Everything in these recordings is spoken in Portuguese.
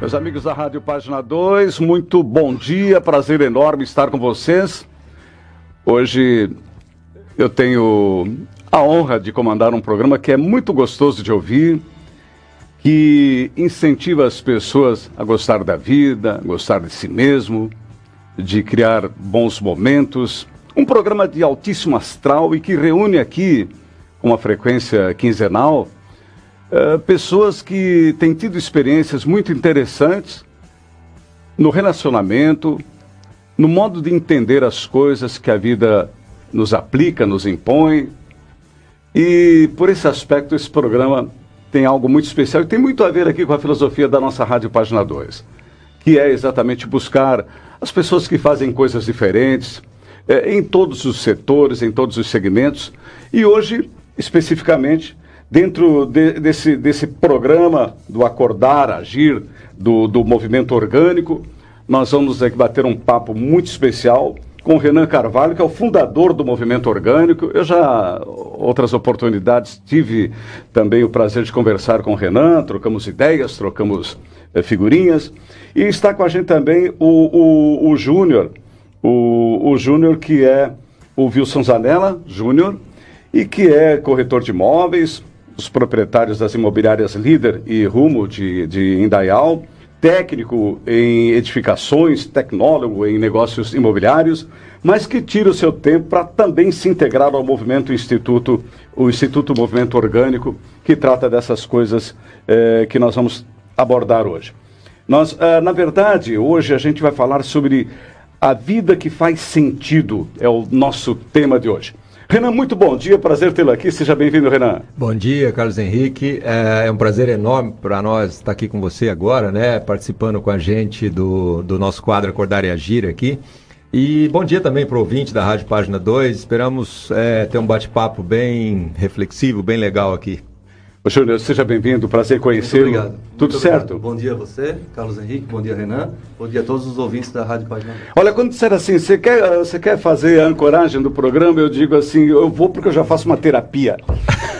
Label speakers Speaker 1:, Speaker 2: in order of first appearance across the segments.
Speaker 1: Meus amigos da Rádio Página 2, muito bom dia, prazer enorme estar com vocês. Hoje eu tenho a honra de comandar um programa que é muito gostoso de ouvir, que incentiva as pessoas a gostar da vida, a gostar de si mesmo, de criar bons momentos. Um programa de altíssimo astral e que reúne aqui, com uma frequência quinzenal, uh, pessoas que têm tido experiências muito interessantes no relacionamento, no modo de entender as coisas que a vida nos aplica, nos impõe. E por esse aspecto, esse programa tem algo muito especial e tem muito a ver aqui com a filosofia da nossa Rádio Página 2, que é exatamente buscar as pessoas que fazem coisas diferentes, é, em todos os setores, em todos os segmentos. E hoje, especificamente, dentro de, desse, desse programa do Acordar, Agir, do, do movimento orgânico, nós vamos aqui bater um papo muito especial com o Renan Carvalho, que é o fundador do movimento orgânico. Eu já, outras oportunidades, tive também o prazer de conversar com o Renan, trocamos ideias, trocamos eh, figurinhas. E está com a gente também o, o, o Júnior, o, o Júnior que é o Wilson Zanella Júnior, e que é corretor de imóveis, os proprietários das imobiliárias Líder e Rumo de, de Indaial, técnico em edificações, tecnólogo em negócios imobiliários, mas que tira o seu tempo para também se integrar ao movimento Instituto, o Instituto Movimento Orgânico, que trata dessas coisas eh, que nós vamos abordar hoje. Nós, ah, na verdade, hoje a gente vai falar sobre a vida que faz sentido, é o nosso tema de hoje. Renan, muito bom dia, prazer tê-lo aqui, seja bem-vindo, Renan.
Speaker 2: Bom dia, Carlos Henrique, é, é um prazer enorme para nós estar aqui com você agora, né, participando com a gente do, do nosso quadro Acordar e Agir aqui. E bom dia também para o ouvinte da Rádio Página 2, esperamos é, ter um bate-papo bem reflexivo, bem legal aqui.
Speaker 1: Júnior, seja bem-vindo, prazer conhecê-lo.
Speaker 3: Obrigado.
Speaker 1: Tudo
Speaker 3: Muito
Speaker 1: certo?
Speaker 3: Obrigado. Bom dia a você, Carlos Henrique, bom dia Renan, bom dia a todos os ouvintes da Rádio Página.
Speaker 1: Olha, quando disser assim, você quer, você quer fazer a ancoragem do programa, eu digo assim, eu vou porque eu já faço uma terapia.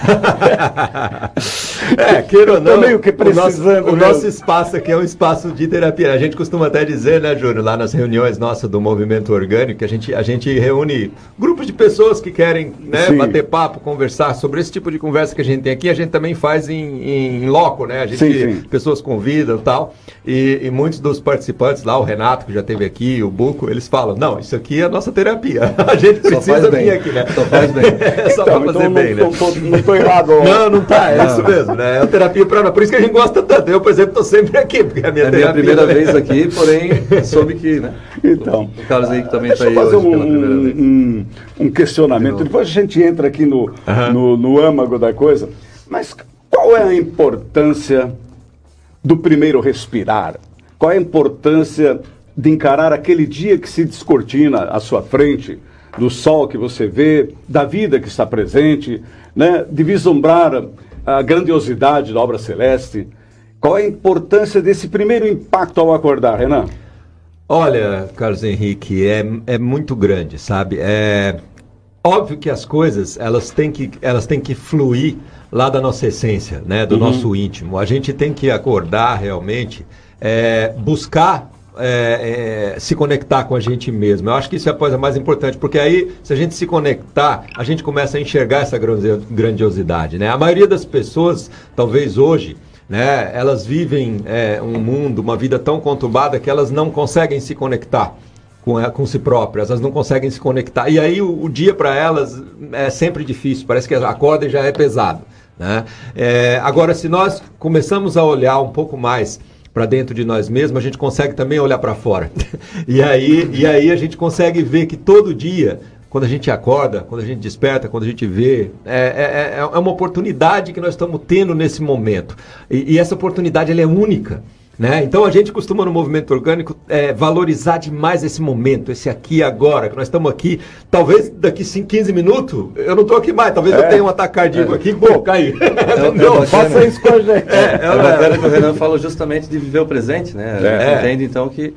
Speaker 2: é, queira ou não,
Speaker 1: também o que precisando.
Speaker 2: O, nosso, o nosso, espaço aqui é um espaço de terapia. A gente costuma até dizer, né, Júnior, lá nas reuniões nossas do movimento orgânico, que a gente, a gente reúne grupos de pessoas que querem né, bater papo, conversar sobre esse tipo de conversa que a gente tem aqui. A gente também faz em, em loco, né? A gente, sim, sim. pessoas convidam e tal. E, muitos dos participantes lá, o Renato, que já esteve aqui, o Buco, eles falam: não, isso aqui é a nossa terapia. A gente precisa vir aqui, né?
Speaker 3: Só faz bem.
Speaker 2: é só então, pra fazer
Speaker 1: então
Speaker 2: bem,
Speaker 1: não,
Speaker 2: né?
Speaker 1: Não, não tô errado.
Speaker 2: Não, não tá, é não. isso mesmo, né? É a terapia para Por isso que a gente gosta tanto. Eu, por exemplo, estou sempre aqui, porque a minha
Speaker 3: é
Speaker 2: terapia.
Speaker 3: É minha primeira né? vez aqui, porém, soube que, né?
Speaker 1: Então.
Speaker 3: O Carlos aí que também está aí
Speaker 1: fazer
Speaker 3: hoje
Speaker 1: um,
Speaker 3: pela primeira vez.
Speaker 1: Um, um questionamento. Depois a gente entra aqui no, no, no âmago da coisa. Mas qual é a importância do primeiro respirar? Qual é a importância de encarar aquele dia que se descortina à sua frente, do sol que você vê, da vida que está presente, né? de vislumbrar a grandiosidade da obra celeste? Qual é a importância desse primeiro impacto ao acordar, Renan?
Speaker 2: Olha, Carlos Henrique, é, é muito grande, sabe? É óbvio que as coisas elas têm que, elas têm que fluir lá da nossa essência, né? Do uhum. nosso íntimo. A gente tem que acordar realmente, é, buscar é, é, se conectar com a gente mesmo. Eu acho que isso é a coisa mais importante, porque aí, se a gente se conectar, a gente começa a enxergar essa grandiosidade. Né? A maioria das pessoas, talvez hoje, né, elas vivem é, um mundo, uma vida tão conturbada que elas não conseguem se conectar com, com si próprias, elas não conseguem se conectar. E aí o, o dia para elas é sempre difícil, parece que acorda e já é pesado. Né? É, agora, se nós começamos a olhar um pouco mais para dentro de nós mesmos, a gente consegue também olhar para fora. e, aí, e aí a gente consegue ver que todo dia, quando a gente acorda, quando a gente desperta, quando a gente vê, é, é, é uma oportunidade que nós estamos tendo nesse momento. E, e essa oportunidade ela é única. Né? Então a gente costuma no movimento orgânico é, valorizar demais esse momento, esse aqui e agora, que nós estamos aqui. Talvez daqui 15 minutos eu não estou aqui mais, talvez é. eu tenha um ataque cardíaco é. aqui, pô, cair.
Speaker 3: É, é faça isso com a gente. É, é, é bacana que o Renan falou justamente de viver o presente, né? A gente entende então que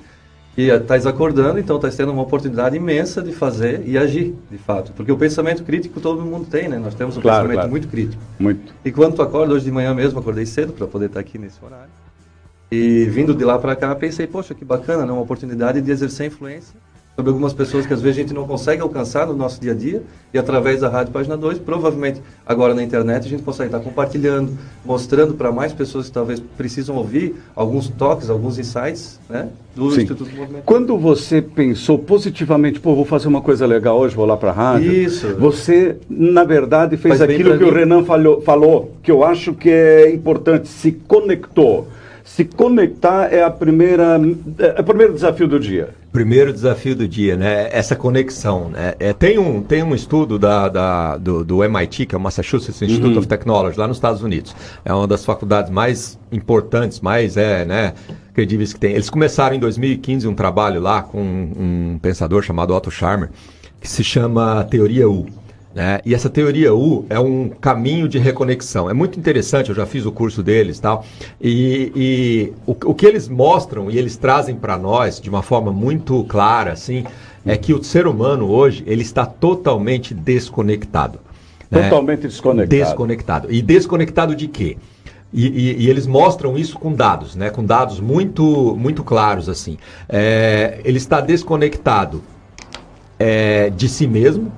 Speaker 3: e estás acordando, então estás tendo uma oportunidade imensa de fazer e agir, de fato. Porque o pensamento crítico todo mundo tem, né? Nós temos um
Speaker 1: claro,
Speaker 3: pensamento
Speaker 1: claro.
Speaker 3: muito crítico.
Speaker 1: Muito.
Speaker 3: E quando tu acorda, hoje de manhã mesmo, acordei cedo para poder estar aqui nesse horário. E vindo de lá para cá, pensei, poxa, que bacana, né? Uma oportunidade de exercer influência sobre algumas pessoas que às vezes a gente não consegue alcançar no nosso dia a dia e através da Rádio Página 2, provavelmente agora na internet a gente consegue estar compartilhando, mostrando para mais pessoas que talvez precisam ouvir alguns toques, alguns insights, né,
Speaker 1: do Sim. Instituto Movimento. Quando você pensou positivamente, pô, vou fazer uma coisa legal hoje, vou lá para a rádio.
Speaker 3: Isso.
Speaker 1: Você, na verdade, fez Faz aquilo que mim. o Renan falou, falou, que eu acho que é importante, se conectou. Se conectar é a primeira, é o primeiro desafio do dia.
Speaker 2: Primeiro desafio do dia, né? Essa conexão. Né? É, tem, um, tem um estudo da, da do, do, MIT, que é o Massachusetts Institute uhum. of Technology, lá nos Estados Unidos. É uma das faculdades mais importantes, mais é, né, credíveis que tem. Eles começaram em 2015 um trabalho lá com um, um pensador chamado Otto Scharmer, que se chama Teoria U. Né? E essa teoria U é um caminho de reconexão. É muito interessante, eu já fiz o curso deles tal. E, e o, o que eles mostram e eles trazem para nós de uma forma muito clara, assim, é que o ser humano hoje ele está totalmente desconectado.
Speaker 1: Né? Totalmente desconectado.
Speaker 2: Desconectado. E desconectado de quê? E, e, e, eles mostram isso com dados, né? com dados muito, muito claros. assim. É, ele está desconectado é, de si mesmo,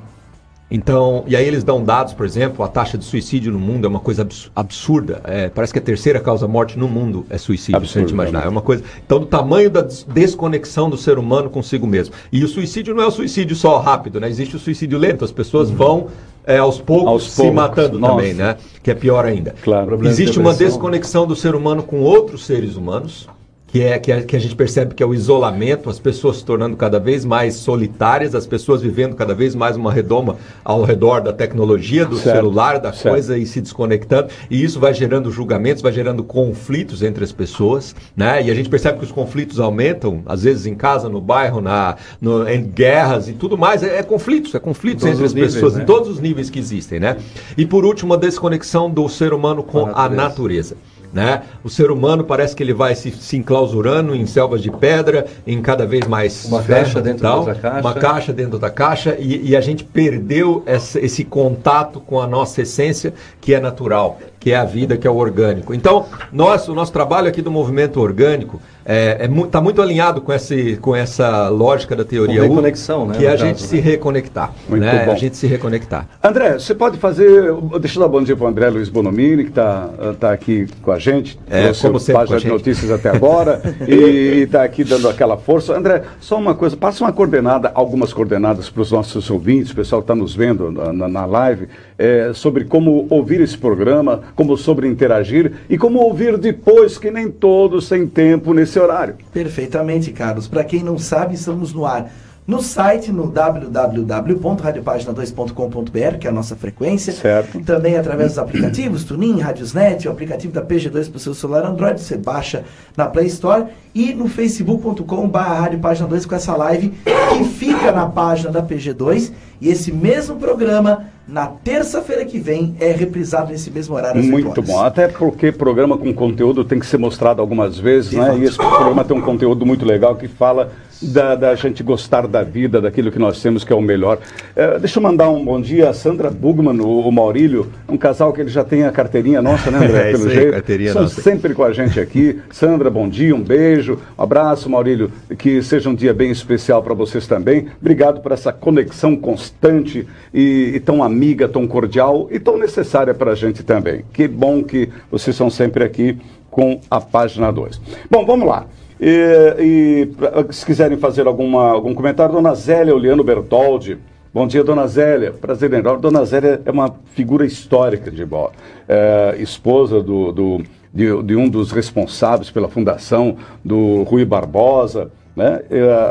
Speaker 2: então, e aí eles dão dados, por exemplo, a taxa de suicídio no mundo é uma coisa absurda. É, parece que a terceira causa morte no mundo é suicídio, Absurdo, se a gente imaginar. É uma coisa. Então, do tamanho da desconexão do ser humano consigo mesmo. E o suicídio não é o suicídio só rápido, né? Existe o suicídio lento. As pessoas uhum. vão é, aos, poucos aos se poucos. matando Nossa. também, né? Que é pior ainda.
Speaker 1: Claro.
Speaker 2: Existe uma desconexão do ser humano com outros seres humanos que é, que, é, que a gente percebe que é o isolamento, as pessoas se tornando cada vez mais solitárias, as pessoas vivendo cada vez mais uma redoma ao redor da tecnologia, do certo, celular, da certo. coisa e se desconectando. E isso vai gerando julgamentos, vai gerando conflitos entre as pessoas, né? E a gente percebe que os conflitos aumentam, às vezes em casa, no bairro, na, no, em guerras e tudo mais. É, é conflitos, é conflitos entre as níveis, pessoas, né? em todos os níveis que existem, né? E por último, a desconexão do ser humano com a natureza. A natureza. Né? O ser humano parece que ele vai se, se enclausurando em selvas de pedra, em cada vez mais
Speaker 3: uma caixa dentro tal, da caixa,
Speaker 2: uma caixa dentro da caixa. E, e a gente perdeu essa, esse contato com a nossa essência que é natural, que é a vida, que é o orgânico. Então, nós, o nosso trabalho aqui do movimento orgânico está é, é, tá muito alinhado com, esse, com essa lógica da teoria
Speaker 3: U, reconexão, né?
Speaker 2: Que é a gente se reconectar. Muito né? bom. A gente se reconectar.
Speaker 1: André, você pode fazer. Deixa eu dar bom dia para o André Luiz Bonomini, que está tá aqui com a gente.
Speaker 2: É, como sempre,
Speaker 1: página de notícias até agora. e está aqui dando aquela força. André, só uma coisa, passa uma coordenada, algumas coordenadas para os nossos ouvintes, o pessoal que está nos vendo na, na live, é, sobre como ouvir esse programa, como sobre interagir e como ouvir depois, que nem todos têm tempo nesse horário.
Speaker 4: Perfeitamente, Carlos. Para quem não sabe, estamos no ar no site, no www.radiopagina2.com.br, que é a nossa frequência.
Speaker 1: Certo.
Speaker 4: Também através dos aplicativos, Tunin, Radiosnet, o aplicativo da PG2 para o seu celular Android, você baixa na Play Store. E no facebook.com.br Rádio Página 2 com essa live que fica na página da PG2. E esse mesmo programa, na terça-feira que vem, é reprisado nesse mesmo horário.
Speaker 1: Muito bom. Até porque programa com conteúdo tem que ser mostrado algumas vezes, né? E esse programa tem um conteúdo muito legal que fala da, da, gente gostar da vida, daquilo que nós temos que é o melhor. É, deixa eu mandar um bom dia a Sandra Bugman, o, o, Maurílio, um casal que ele já tem a carteirinha nossa, né, André?
Speaker 2: É, pelo jeito. Carteirinha
Speaker 1: São
Speaker 2: nossa.
Speaker 1: sempre com a gente aqui. Sandra, bom dia, um beijo, um abraço, Maurílio, que seja um dia bem especial para vocês também. Obrigado por essa conexão constante e, e tão amiga, tão cordial e tão necessária para a gente também. Que bom que vocês são sempre aqui com a página 2. Bom, vamos lá. E, e, se quiserem fazer alguma, algum comentário, Dona Zélia Oliano Bertoldi. Bom dia, Dona Zélia. Prazer enorme. Dona Zélia é uma figura histórica de Bó. É, esposa do, do de, de, um dos responsáveis pela fundação do Rui Barbosa. Né?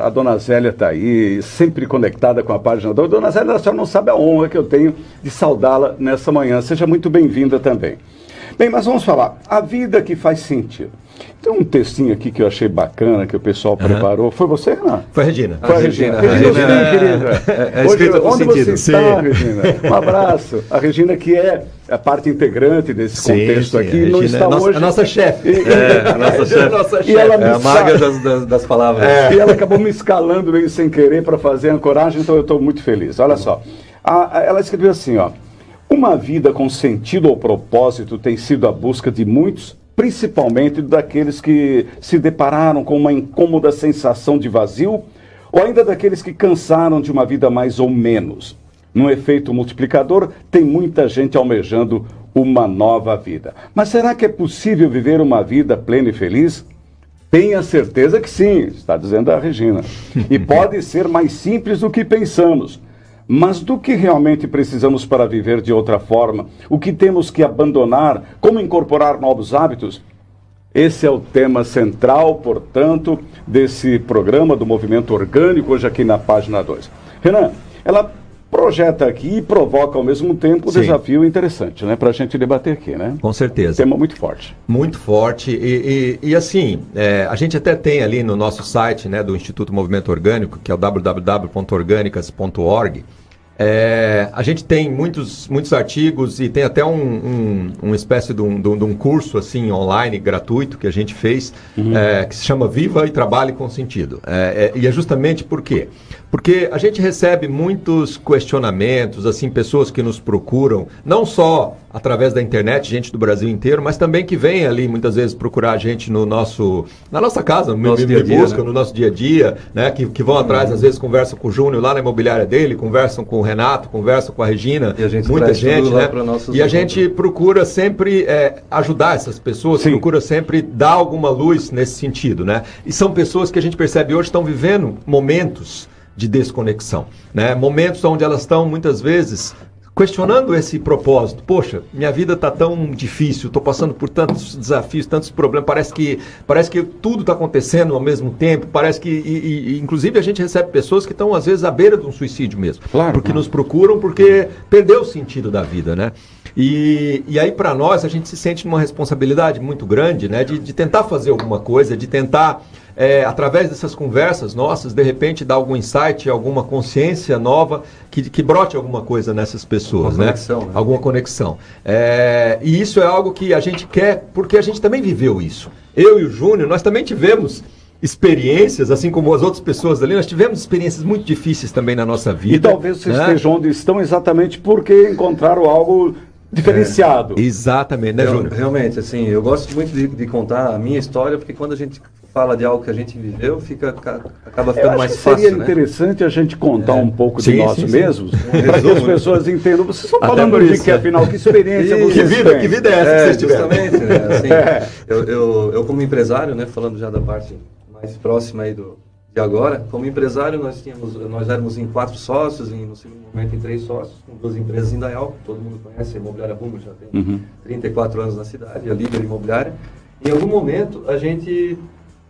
Speaker 1: A Dona Zélia está aí, sempre conectada com a página da Dona Zélia, a senhora não sabe a honra que eu tenho de saudá-la nessa manhã. Seja muito bem-vinda também. Bem, mas vamos falar. A vida que faz sentido. Tem um textinho aqui que eu achei bacana, que o pessoal uhum. preparou. Foi você, Renan?
Speaker 2: Foi a Regina.
Speaker 1: Foi a Regina. Regina, Regina, Regina é, querida. É, é Hoje, onde sentido. você está, sim. Regina? Um abraço. A Regina que é a parte integrante desse sim, contexto sim, aqui, não está é
Speaker 2: nossa,
Speaker 1: hoje...
Speaker 2: A nossa chefe.
Speaker 3: É, a nossa chefe.
Speaker 1: E ela
Speaker 3: é a maga das, das, das palavras.
Speaker 1: É. E ela acabou me escalando meio sem querer para fazer a coragem, então eu estou muito feliz. Olha só. A, a, ela escreveu assim, ó. Uma vida com sentido ou propósito tem sido a busca de muitos principalmente daqueles que se depararam com uma incômoda sensação de vazio, ou ainda daqueles que cansaram de uma vida mais ou menos. No efeito multiplicador, tem muita gente almejando uma nova vida. Mas será que é possível viver uma vida plena e feliz? Tenha certeza que sim, está dizendo a Regina. E pode ser mais simples do que pensamos. Mas do que realmente precisamos para viver de outra forma? O que temos que abandonar? Como incorporar novos hábitos? Esse é o tema central, portanto, desse programa do Movimento Orgânico, hoje aqui na página 2. Renan, ela projeta aqui e provoca ao mesmo tempo um Sim. desafio interessante, né? Para a gente debater aqui, né?
Speaker 2: Com certeza.
Speaker 1: Tema muito forte.
Speaker 2: Muito forte. E, e, e assim, é, a gente até tem ali no nosso site né, do Instituto Movimento Orgânico, que é o www.orgânicas.org, é, a gente tem muitos, muitos artigos e tem até um, um uma espécie de um, de um, curso assim online gratuito que a gente fez uhum. é, que se chama Viva e Trabalhe com Sentido. É, é, e é justamente por quê? Porque a gente recebe muitos questionamentos, assim, pessoas que nos procuram, não só através da internet, gente do Brasil inteiro, mas também que vem ali muitas vezes procurar a gente no nosso, na nossa casa, no nosso dia a dia, busca, né? no nosso dia a dia, né? Que, que vão atrás, às vezes conversam com o Júnior lá na imobiliária dele, conversam com o Renato, conversam com a Regina,
Speaker 3: a gente
Speaker 2: muita gente, né? E a gente procura sempre é, ajudar essas pessoas, Sim. procura sempre dar alguma luz nesse sentido, né? E são pessoas que a gente percebe hoje estão vivendo momentos de desconexão. Né? Momentos onde elas estão, muitas vezes, questionando esse propósito. Poxa, minha vida está tão difícil, estou passando por tantos desafios, tantos problemas, parece que, parece que tudo está acontecendo ao mesmo tempo, parece que, e, e, inclusive, a gente recebe pessoas que estão, às vezes, à beira de um suicídio mesmo. Claro. Porque nos procuram, porque perdeu o sentido da vida, né? E, e aí, para nós, a gente se sente numa responsabilidade muito grande, né? De, de tentar fazer alguma coisa, de tentar é, através dessas conversas nossas, de repente dar algum insight, alguma consciência nova que, que brote alguma coisa nessas pessoas, né? Conexão, né? Alguma conexão. É, e isso é algo que a gente quer, porque a gente também viveu isso. Eu e o Júnior, nós também tivemos experiências, assim como as outras pessoas ali, nós tivemos experiências muito difíceis também na nossa vida.
Speaker 1: E talvez vocês né? estejam onde estão exatamente porque encontraram algo diferenciado.
Speaker 2: É, exatamente, né, Júnior?
Speaker 3: Realmente, assim, eu gosto muito de, de, contar a minha história, porque quando a gente fala de algo que a gente viveu, fica, acaba ficando mais fácil.
Speaker 1: Seria né? interessante a gente contar é. um pouco sim, de nós sim, mesmos, para que as pessoas entendam. Vocês estão falando de que, afinal, que experiência
Speaker 2: vocês que vida, têm? Que vida é essa é, que vocês tiveram?
Speaker 3: Justamente, né? Assim, é. eu, eu, eu, como empresário, né, falando já da parte mais próxima aí do, de agora, como empresário, nós tínhamos, nós éramos em quatro sócios, e no segundo momento em três sócios, com duas empresas em Dayal, que todo mundo conhece, a Imobiliária Rumo já tem uhum. 34 anos na cidade, a líder imobiliária. Em algum momento, a gente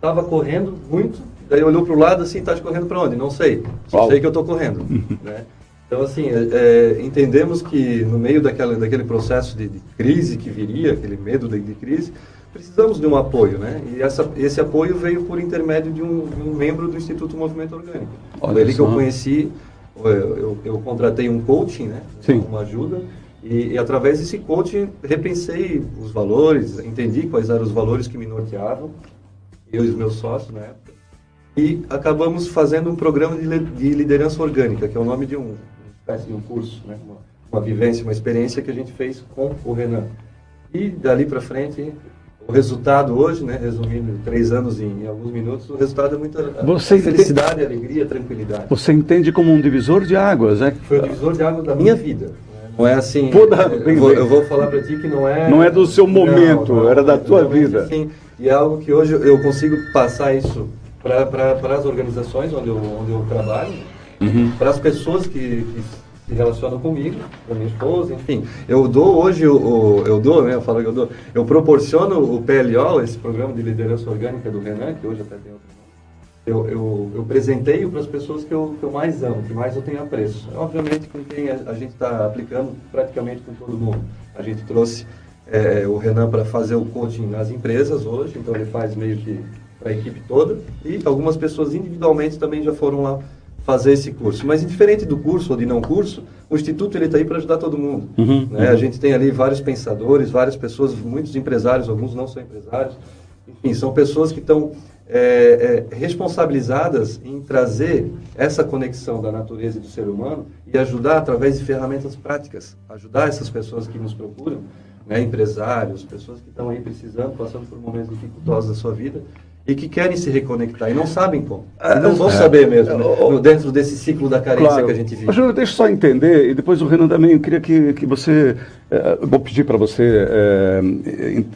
Speaker 3: estava correndo muito, daí olhou para o lado assim, está correndo para onde? Não sei, só Uau. sei que eu estou correndo. né? Então, assim, é, é, entendemos que no meio daquela, daquele processo de, de crise que viria, aquele medo de, de, crise, precisamos de um apoio, né? E essa, esse apoio veio por intermédio de um, de um membro do Instituto Movimento Orgânico. Olha Ele que eu conheci, eu, eu, eu, contratei um coaching, né? Sim. Uma ajuda, e, e, através desse coaching repensei os valores, entendi quais eram os valores que me norteavam, eu e os meus sócios na época, e acabamos fazendo um programa de, de liderança orgânica, que é o nome de um, espécie de um curso, né? uma, uma vivência, uma experiência que a gente fez com o Renan. E dali para frente, o resultado hoje, né, resumindo três anos em, em, alguns minutos, o resultado é muita Você felicidade, entende... alegria, tranquilidade.
Speaker 1: Você entende como um divisor de águas, é?
Speaker 3: Foi o divisor de águas da minha vida. Não é assim. Toda... Eu, vou, eu vou falar para ti que não é.
Speaker 1: Não é do seu momento, não, não, era da tua vida.
Speaker 3: Assim, e é algo que hoje eu consigo passar isso para as organizações onde eu, onde eu trabalho, uhum. para as pessoas que, que, se relacionam comigo, para minha esposa, enfim. Eu dou hoje, o, eu dou, né, eu falo que eu dou, eu proporciono o PLO, esse programa de liderança orgânica do Renan, que hoje até tem outro eu, eu, eu presenteio para as pessoas que eu, que eu mais amo, que mais eu tenho apreço. Obviamente com quem a, a gente está aplicando praticamente com todo mundo. A gente trouxe é, o Renan para fazer o coaching nas empresas hoje, então ele faz meio que para a equipe toda, e algumas pessoas individualmente também já foram lá fazer esse curso. Mas indiferente do curso ou de não curso, o Instituto ele está aí para ajudar todo mundo. Uhum, né? uhum. A gente tem ali vários pensadores, várias pessoas, muitos empresários, alguns não são empresários, enfim, são pessoas que estão é, é, responsabilizadas em trazer essa conexão da natureza e do ser humano e ajudar através de ferramentas práticas, ajudar essas pessoas que nos procuram né, empresários, pessoas que estão aí precisando, passando por momentos dificultosos da sua vida e que querem se reconectar e não sabem como. E não vão é. saber mesmo, né? dentro desse ciclo da carência claro. que a gente vive.
Speaker 1: Júlio, deixa eu só entender, e depois o Renan também, eu queria que, que você, é, vou pedir para você é,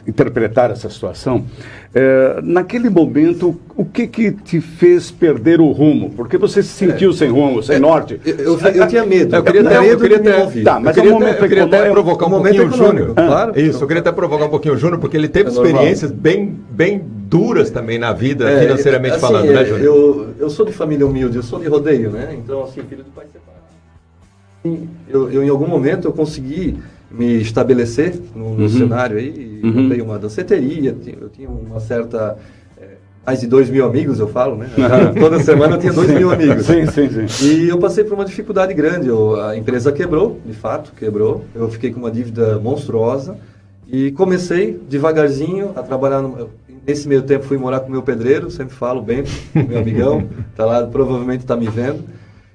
Speaker 1: interpretar essa situação. É, naquele momento, o que que te fez perder o rumo? Porque você se sentiu é, sem rumo, sem norte?
Speaker 3: Eu, eu, eu, tinha medo.
Speaker 2: Eu queria
Speaker 3: ter,
Speaker 2: eu queria ter, tá, mas eu queria, momento, eu queria até provocar um, um pouquinho o Júnior. Claro. Isso, eu queria até provocar um pouquinho o Júnior, porque ele teve experiências bem, bem duras também na vida, é, financeiramente assim, falando, né, Júnior?
Speaker 3: Eu, eu sou de família humilde, eu sou de rodeio, né? Então, assim, filho de pai separado. Eu, eu, em algum momento, eu consegui me estabelecer no, no uhum. cenário aí. Uhum. Eu tenho uma danceteria, eu tinha uma certa é, mais de dois mil amigos, eu falo, né? Toda semana eu tinha dois mil amigos.
Speaker 1: Sim, sim, sim.
Speaker 3: E eu passei por uma dificuldade grande. Eu, a empresa quebrou, de fato, quebrou. Eu fiquei com uma dívida monstruosa e comecei devagarzinho a trabalhar. No, nesse meio tempo fui morar com meu pedreiro, sempre falo bem, meu amigão, tá lá, provavelmente está me vendo.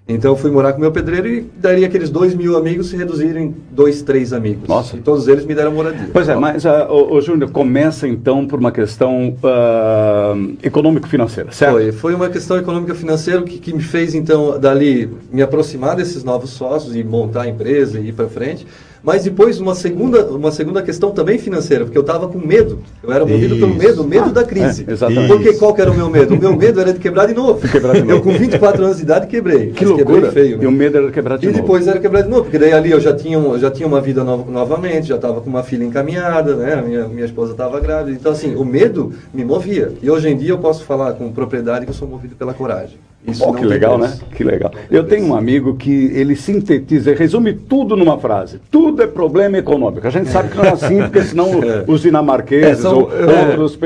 Speaker 3: Então fui morar com meu pedreiro e daria aqueles dois mil amigos se reduzirem em dois, três amigos.
Speaker 1: Nossa.
Speaker 3: E todos eles me deram moradia.
Speaker 1: Pois é, mas uh, o, o Júnior começa então por uma questão uh, econômico-financeira, certo?
Speaker 3: Foi, foi uma questão econômica-financeira que, que me fez então dali me aproximar desses novos sócios e montar a empresa e ir para frente. Mas depois uma segunda, uma segunda questão também financeira, porque eu estava com medo. Eu era movido Isso. pelo medo, medo ah, da crise.
Speaker 1: É, exatamente.
Speaker 3: Porque qual que era o meu medo? O meu medo era de quebrar de novo. Quebrar de novo. Eu com 24 anos de idade quebrei.
Speaker 1: Que loucura.
Speaker 3: Feio, né?
Speaker 1: E o medo era quebrar de
Speaker 3: e
Speaker 1: novo.
Speaker 3: E depois era quebrar de novo, porque daí ali eu já tinha, já tinha uma vida no, novamente, já estava com uma filha encaminhada, né? Minha, minha esposa estava grávida. Então assim, o medo me movia. E hoje em dia eu posso falar com propriedade que eu sou movido pela coragem.
Speaker 1: Isso oh, que legal, né? Que legal. Eu tenho um amigo que ele sintetiza, resume tudo numa frase. Tudo é problema econômico. A gente sabe que não é assim, porque senão é. os dinamarqueses é, são, ou é. outros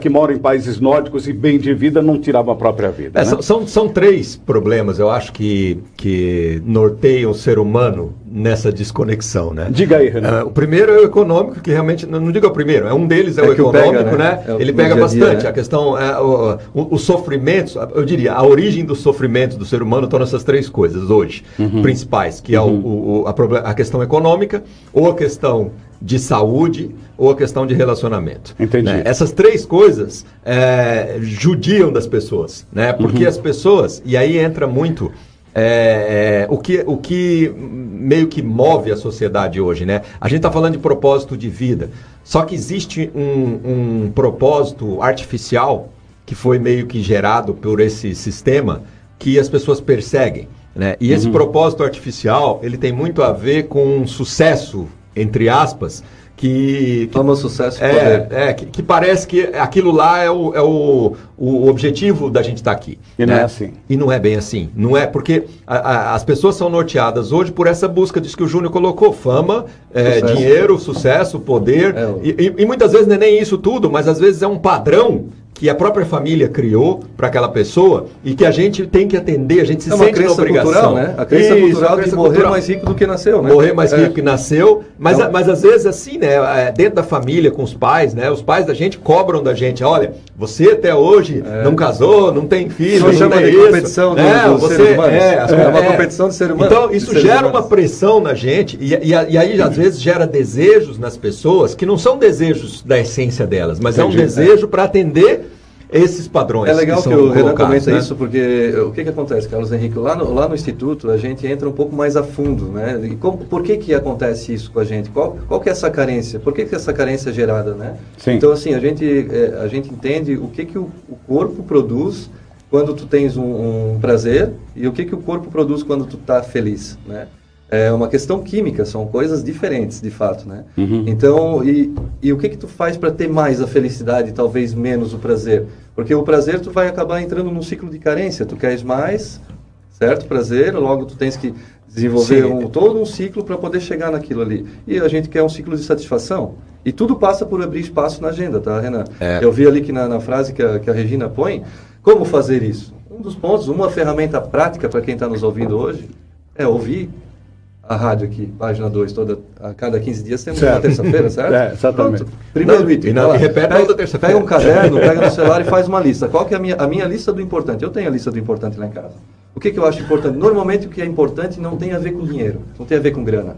Speaker 1: que moram em países nórdicos e bem de vida não tiravam a própria vida.
Speaker 2: É, né? são, são três problemas, eu acho, que, que norteiam o ser humano nessa desconexão, né?
Speaker 1: Diga aí, Renan.
Speaker 2: Uh, o primeiro é o econômico, que realmente, não, não digo o primeiro, é um deles é, é o econômico, pega, né? né? É Ele pega dia bastante. Dia, né? A questão, é, o, o, o, sofrimento, eu diria, a origem do sofrimento do ser humano estão nessas três coisas hoje, uhum. principais, que é uhum. o, a, a questão econômica, ou a questão de saúde ou a questão de relacionamento.
Speaker 1: Entendi.
Speaker 2: Né? Essas três coisas é, judiam das pessoas, né? Porque uhum. as pessoas, e aí entra muito é, é, o, que, o que meio que move a sociedade hoje, né? A gente está falando de propósito de vida, só que existe um, um propósito artificial que foi meio que gerado por esse sistema que as pessoas perseguem. Né? E esse uhum. propósito artificial ele tem muito a ver com um sucesso, entre aspas, que, que
Speaker 3: toma sucesso
Speaker 2: é, poder. é que, que, parece que aquilo lá é o, é o, o objetivo da gente estar tá aqui
Speaker 1: e né? não é assim
Speaker 2: e não é bem assim não é porque a, a, as pessoas são norteadas hoje por essa busca disso que o Júnior colocou fama é, dinheiro sucesso poder é, e, e, e, muitas vezes não é nem isso tudo mas às vezes é um padrão que a própria família criou para aquela pessoa e que a gente tem que atender, a gente se é sente na obrigação.
Speaker 3: Cultural, né? A crença Isso, cultural a crença de morrer cultural. mais rico do que nasceu, né?
Speaker 2: Morrer mais é. rico que nasceu, mas, é. mas às vezes assim, né, é, dentro da família, com os pais, né, os pais da gente cobram da gente, olha, você até hoje é. não casou, não tem filho, não
Speaker 3: chama de
Speaker 2: isso,
Speaker 3: competição do,
Speaker 2: né?
Speaker 3: do
Speaker 2: você,
Speaker 3: ser
Speaker 2: É,
Speaker 3: é uma competição de ser humano.
Speaker 2: Então, isso gera uma pressão na gente e, e, e, aí às vezes gera desejos nas pessoas que não são desejos da essência delas, mas Entendi. é um desejo para atender esses padrões.
Speaker 3: É legal que, que o Renan comenta né? isso, porque o que, que acontece, Carlos Henrique? Lá no, lá no Instituto, a gente entra um pouco mais a fundo, né? E como, por que, que acontece isso com a gente? Qual, qual que é essa carência? Por que, que essa carência é gerada, né?
Speaker 1: Sim.
Speaker 3: Então, assim, a gente, é, a gente entende o que, que o, o corpo produz quando tu tens um, um, prazer e o que, que o corpo produz quando tu está feliz, né? É uma questão química, são coisas diferentes, de fato, né? Uhum. Então, e, e o que que tu faz para ter mais a felicidade e talvez menos o prazer? Porque o prazer tu vai acabar entrando num ciclo de carência, tu queres mais, certo? Prazer, logo tu tens que desenvolver um, todo um ciclo para poder chegar naquilo ali. E a gente quer um ciclo de satisfação. E tudo passa por abrir espaço na agenda, tá, Renan? É. Eu vi ali que na, na frase que a, que a Regina põe, como fazer isso? Um dos pontos, uma ferramenta prática para quem está nos ouvindo hoje, é ouvir a rádio aqui, página 2, toda, a cada 15 dias temos certo. uma terça-feira, certo?
Speaker 1: É, exatamente.
Speaker 3: Pronto. Primeiro não, item.
Speaker 2: E, não, e repete
Speaker 3: pega,
Speaker 2: toda terça-feira.
Speaker 3: Pega um caderno, pega no celular e faz uma lista. Qual que é a minha, a minha lista do importante? Eu tenho a lista do importante lá em casa. O que, que eu acho importante? Normalmente o que é importante não tem a ver com dinheiro, não tem a ver com grana.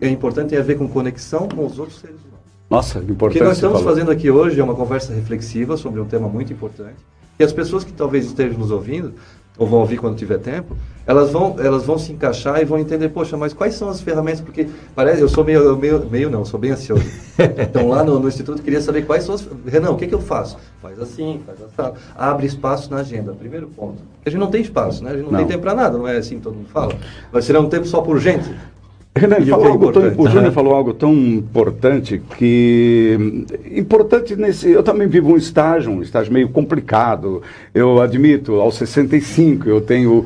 Speaker 3: é importante tem a ver com conexão com os outros seres humanos.
Speaker 1: Nossa, importante.
Speaker 3: O que nós estamos fazendo aqui hoje é uma conversa reflexiva sobre um tema muito importante. E as pessoas que talvez estejam nos ouvindo, ou vão ouvir quando tiver tempo, elas vão, elas vão se encaixar e vão entender, poxa, mas quais são as ferramentas? Porque parece, eu sou meio, meio, meio não, sou bem ansioso. Então lá no, no Instituto queria saber quais são as. Renan, o que, que eu faço? Faz assim, faz assim. Abre espaço na agenda, primeiro ponto. A gente não tem espaço, né? A gente não, não. tem tempo para nada, não é assim que todo mundo fala. Vai ser um tempo só por gente.
Speaker 1: Renan, ele falou algo tão, o Júnior falou algo tão importante que importante nesse. Eu também vivo um estágio, um estágio meio complicado. Eu admito, aos 65 eu tenho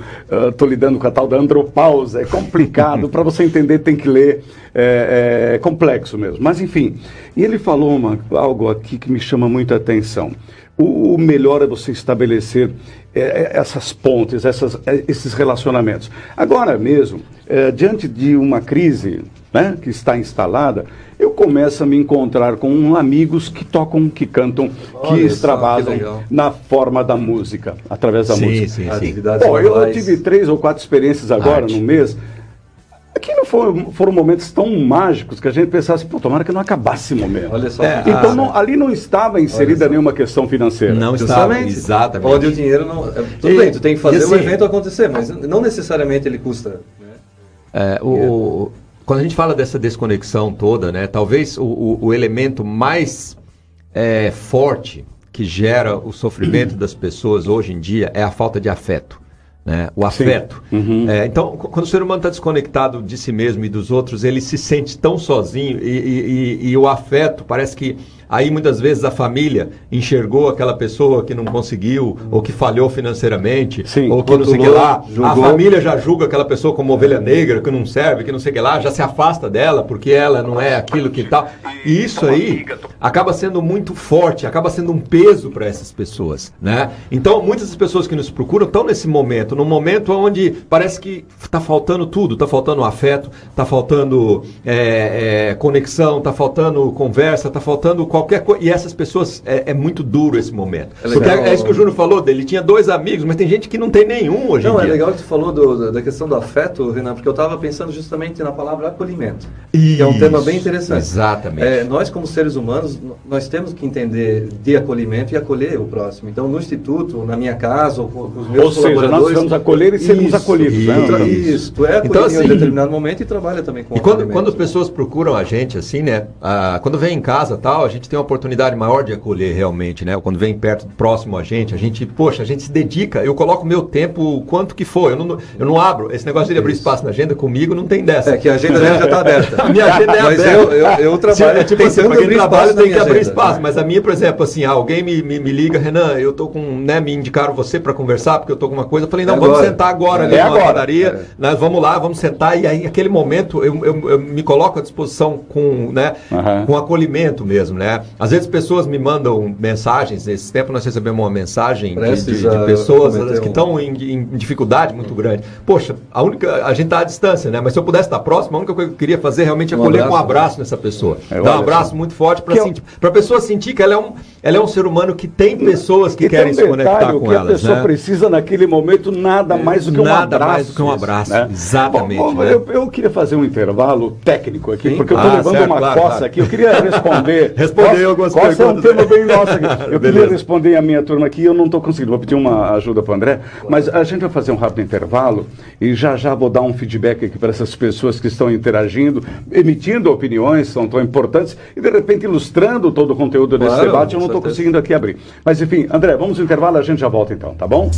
Speaker 1: estou uh, lidando com a tal da andropausa. É complicado para você entender tem que ler. É, é, complexo mesmo. Mas enfim, e ele falou uma, algo aqui que me chama muita atenção. O, o melhor é você estabelecer é, é, essas pontes, essas, é, esses relacionamentos. Agora mesmo, é, diante de uma crise né, que está instalada, eu começo a me encontrar com amigos que tocam, que cantam, Olha que extravasam na forma da música, através da
Speaker 2: sim,
Speaker 1: música.
Speaker 2: Sim, sim,
Speaker 1: Bom, eu tive três ou quatro experiências agora Arte. no mês Aqui não foram, foram momentos tão mágicos que a gente pensasse, pô, tomara que não acabasse esse momento. Olha só. É, então, não, ali não estava inserida nenhuma questão financeira.
Speaker 2: Não estava, exatamente.
Speaker 3: Onde o dinheiro não... É, tudo e, bem, tu tem que fazer assim, o evento acontecer, mas não necessariamente ele custa... Né?
Speaker 2: É, o, quando a gente fala dessa desconexão toda, né, talvez o, o, o elemento mais é, forte que gera o sofrimento das pessoas hoje em dia é a falta de afeto né? o afeto. Uhum. É, então, quando o ser humano está desconectado de si mesmo e dos outros, ele se sente tão sozinho e, e, e, e o afeto parece que Aí muitas vezes a família enxergou aquela pessoa que não conseguiu, ou que falhou financeiramente, Sim, ou que não sei o que lá. Julgou. A família já julga aquela pessoa como ovelha negra, que não serve, que não sei o que lá, já se afasta dela porque ela não é aquilo que tal. E isso aí acaba sendo muito forte, acaba sendo um peso para essas pessoas, né? Então muitas das pessoas que nos procuram estão nesse momento, num momento onde parece que está faltando tudo, está faltando afeto, está faltando é, é, conexão, está faltando conversa, está faltando qualquer coisa. E essas pessoas, é, é, muito duro esse momento. É Porque é, é, isso que o Júnior falou dele. Tinha dois amigos, mas tem gente que não tem nenhum hoje
Speaker 3: não,
Speaker 2: em
Speaker 3: dia. Não, é legal que você falou do, da questão do afeto, Renan, porque eu estava pensando justamente na palavra acolhimento.
Speaker 2: Isso,
Speaker 3: que é um tema bem interessante.
Speaker 2: Exatamente.
Speaker 3: É, nós, como seres humanos, nós temos que entender de acolhimento e acolher o próximo. Então, no Instituto, na minha casa, ou com os meus
Speaker 1: ou colaboradores... Seja, nós vamos acolher e sermos isso, acolhidos. Isso,
Speaker 3: né? isso. Tu é então, assim, em determinado momento e trabalha também com
Speaker 2: E quando, quando as pessoas procuram a gente, assim, né? Ah, quando vem em casa tal, a gente tem uma oportunidade maior de acolher realmente, né? Quando vem perto, próximo a gente, a gente, poxa, a gente se dedica, eu coloco meu tempo quanto que for, eu não, eu não abro, esse negócio de abrir espaço na agenda comigo não tem dessa.
Speaker 3: É que a agenda já está aberta.
Speaker 2: a minha agenda é
Speaker 3: mas
Speaker 2: aberta.
Speaker 3: Eu, eu, eu trabalho,
Speaker 2: é tipo assim, para quem trabalha tem que abrir espaço, mas a minha, por exemplo, assim, alguém me, me, me liga, Renan, eu tô com, né, me indicaram você para conversar, porque eu tô com uma coisa, eu falei, não, é vamos agora. sentar agora ali é na padaria, é. nós vamos lá, vamos sentar, e aí, aquele momento, eu, eu, eu me coloco à disposição com, né, uhum. com acolhimento mesmo, né? Às vezes pessoas me mandam mensagens. Esse tempo nós recebemos uma mensagem de, de, de, pessoas que estão em, em, dificuldade muito grande. Poxa, a única. A gente está à distância, né? Mas se eu pudesse estar próximo, a única coisa que eu queria fazer realmente é um colher um abraço nessa pessoa. É, Dar um abraço muito forte para a pessoa sentir que ela é, um, ela é um ser humano que tem pessoas que, querem um se conectar com
Speaker 1: que
Speaker 2: elas.
Speaker 1: A pessoa né? precisa naquele momento nada mais do que um
Speaker 2: nada
Speaker 1: abraço. Nada
Speaker 2: mais do que um abraço. Né? Exatamente. Bom, bom,
Speaker 1: né? eu, eu, queria fazer um intervalo técnico aqui, Sim? porque eu estou ah, levando certo, uma claro, coça claro. aqui. Eu queria responder.
Speaker 2: responder algumas
Speaker 1: coças perguntas. é um tema bem nosso aqui. Eu Beleza. queria responder a minha turma aqui, eu não estou conseguindo. Vou pedir uma ajuda para o André, mas a gente vai fazer um rápido intervalo e já já vou dar um feedback aqui para essas pessoas que estão interagindo, emitindo opiniões, são tão importantes, e de repente ilustrando todo o conteúdo desse claro, debate. Eu não estou conseguindo aqui abrir. Mas enfim, André, vamos no intervalo, a gente já volta então, tá bom?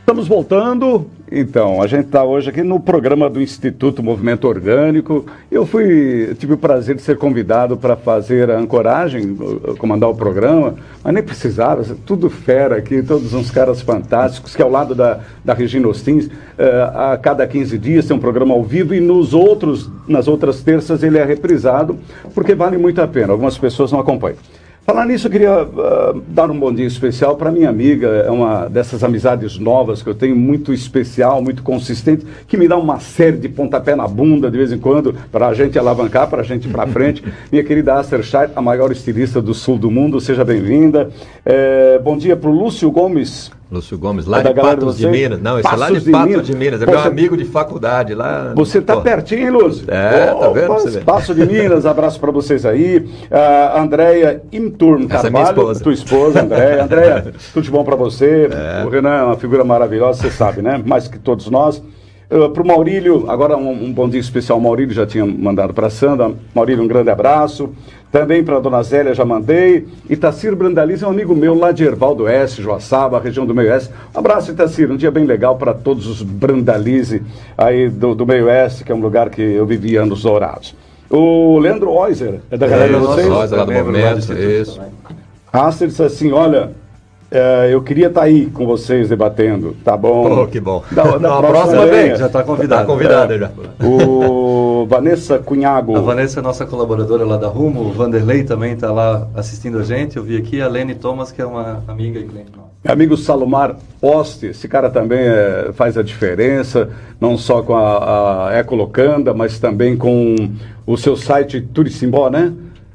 Speaker 1: Estamos voltando. Então, a gente está hoje aqui no programa do Instituto Movimento Orgânico. Eu fui, tive o prazer de ser convidado para fazer a ancoragem, comandar o programa, mas nem precisava, tudo fera aqui, todos uns caras fantásticos, que ao lado da, da Regina Ostins, eh, a cada 15 dias tem um programa ao vivo e nos outros, nas outras terças ele é reprisado, porque vale muito a pena. Algumas pessoas não acompanham. Falar nisso, eu queria uh, dar um bom dia especial para minha amiga, é uma dessas amizades novas que eu tenho, muito especial, muito consistente, que me dá uma série de pontapé na bunda de vez em quando, para a gente alavancar, para a gente ir para frente. minha querida Aster Scheid, a maior estilista do sul do mundo, seja bem-vinda. É, bom dia para o Lúcio Gomes
Speaker 2: Lúcio Gomes, lá é de Patos de, de, Minas. Não, esse é lá de, de Patos Minas. de Minas. É meu amigo de faculdade lá.
Speaker 1: Você está pertinho, hein, Lúcio?
Speaker 2: É, oh, tá vendo?
Speaker 1: Passo de Minas, abraço para vocês aí. Uh, Andréia Imturno
Speaker 2: Essa Carvalho, é minha esposa.
Speaker 1: tua esposa, Andréia. Andréia, tudo de bom para você. É. O Renan é uma figura maravilhosa, você sabe, né? Mais que todos nós. Uh, para o Maurílio, agora um, um bom dia especial. O Maurílio já tinha mandado para a Sandra. Maurílio, um grande abraço. Também para a Dona Zélia já mandei. Itacir Brandaliz é um amigo meu lá de Ervaldo Oeste, Joaçaba, região do Meio Oeste. Um abraço, Itacir. Um dia bem legal para todos os Brandalize aí do, do Meio Oeste, que é um lugar que eu vivi anos dourados. O Leandro Oiser, é da galera é, de vocês?
Speaker 2: Oiser, lá do momento, isso.
Speaker 1: Ah, você disse assim, olha, é, eu queria estar tá aí com vocês debatendo, tá bom?
Speaker 2: Oh, que bom.
Speaker 1: Da, da próxima, vez.
Speaker 2: Já está convidado. Está convidado
Speaker 1: é. já. O Vanessa Cunhago.
Speaker 3: A Vanessa é nossa colaboradora lá da Rumo, o Vanderlei também está lá assistindo a gente. Eu vi aqui a Lene Thomas, que é uma amiga e cliente nossa.
Speaker 1: Amigo Salomar Oste, esse cara também é, faz a diferença, não só com a, a Ecolocanda, mas também com o seu site Turicimbó, né?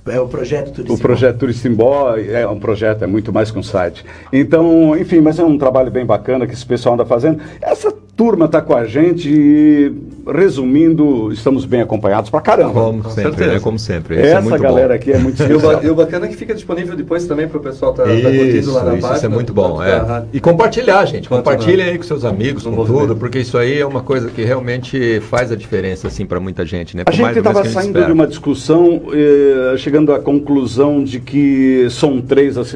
Speaker 4: É o projeto Turicimbó.
Speaker 1: O projeto Turicimbó é um projeto, é muito mais que um site. Então, enfim, mas é um trabalho bem bacana que esse pessoal anda fazendo. Essa turma está com a gente e, resumindo, estamos bem acompanhados pra caramba.
Speaker 2: Como com sempre, né? como sempre.
Speaker 1: Esse é Essa é galera bom. aqui é muito
Speaker 3: especial. E o bacana é que fica disponível depois também para o pessoal estar tá, tá curtindo lá na
Speaker 2: isso, página. Isso é muito bom. É. E compartilhar, gente. Compartilhem aí com seus amigos, com tudo, porque isso aí é uma coisa que realmente faz a diferença assim para muita gente. Né?
Speaker 1: Por a gente estava saindo de uma discussão, eh, chegando à conclusão de que são três as,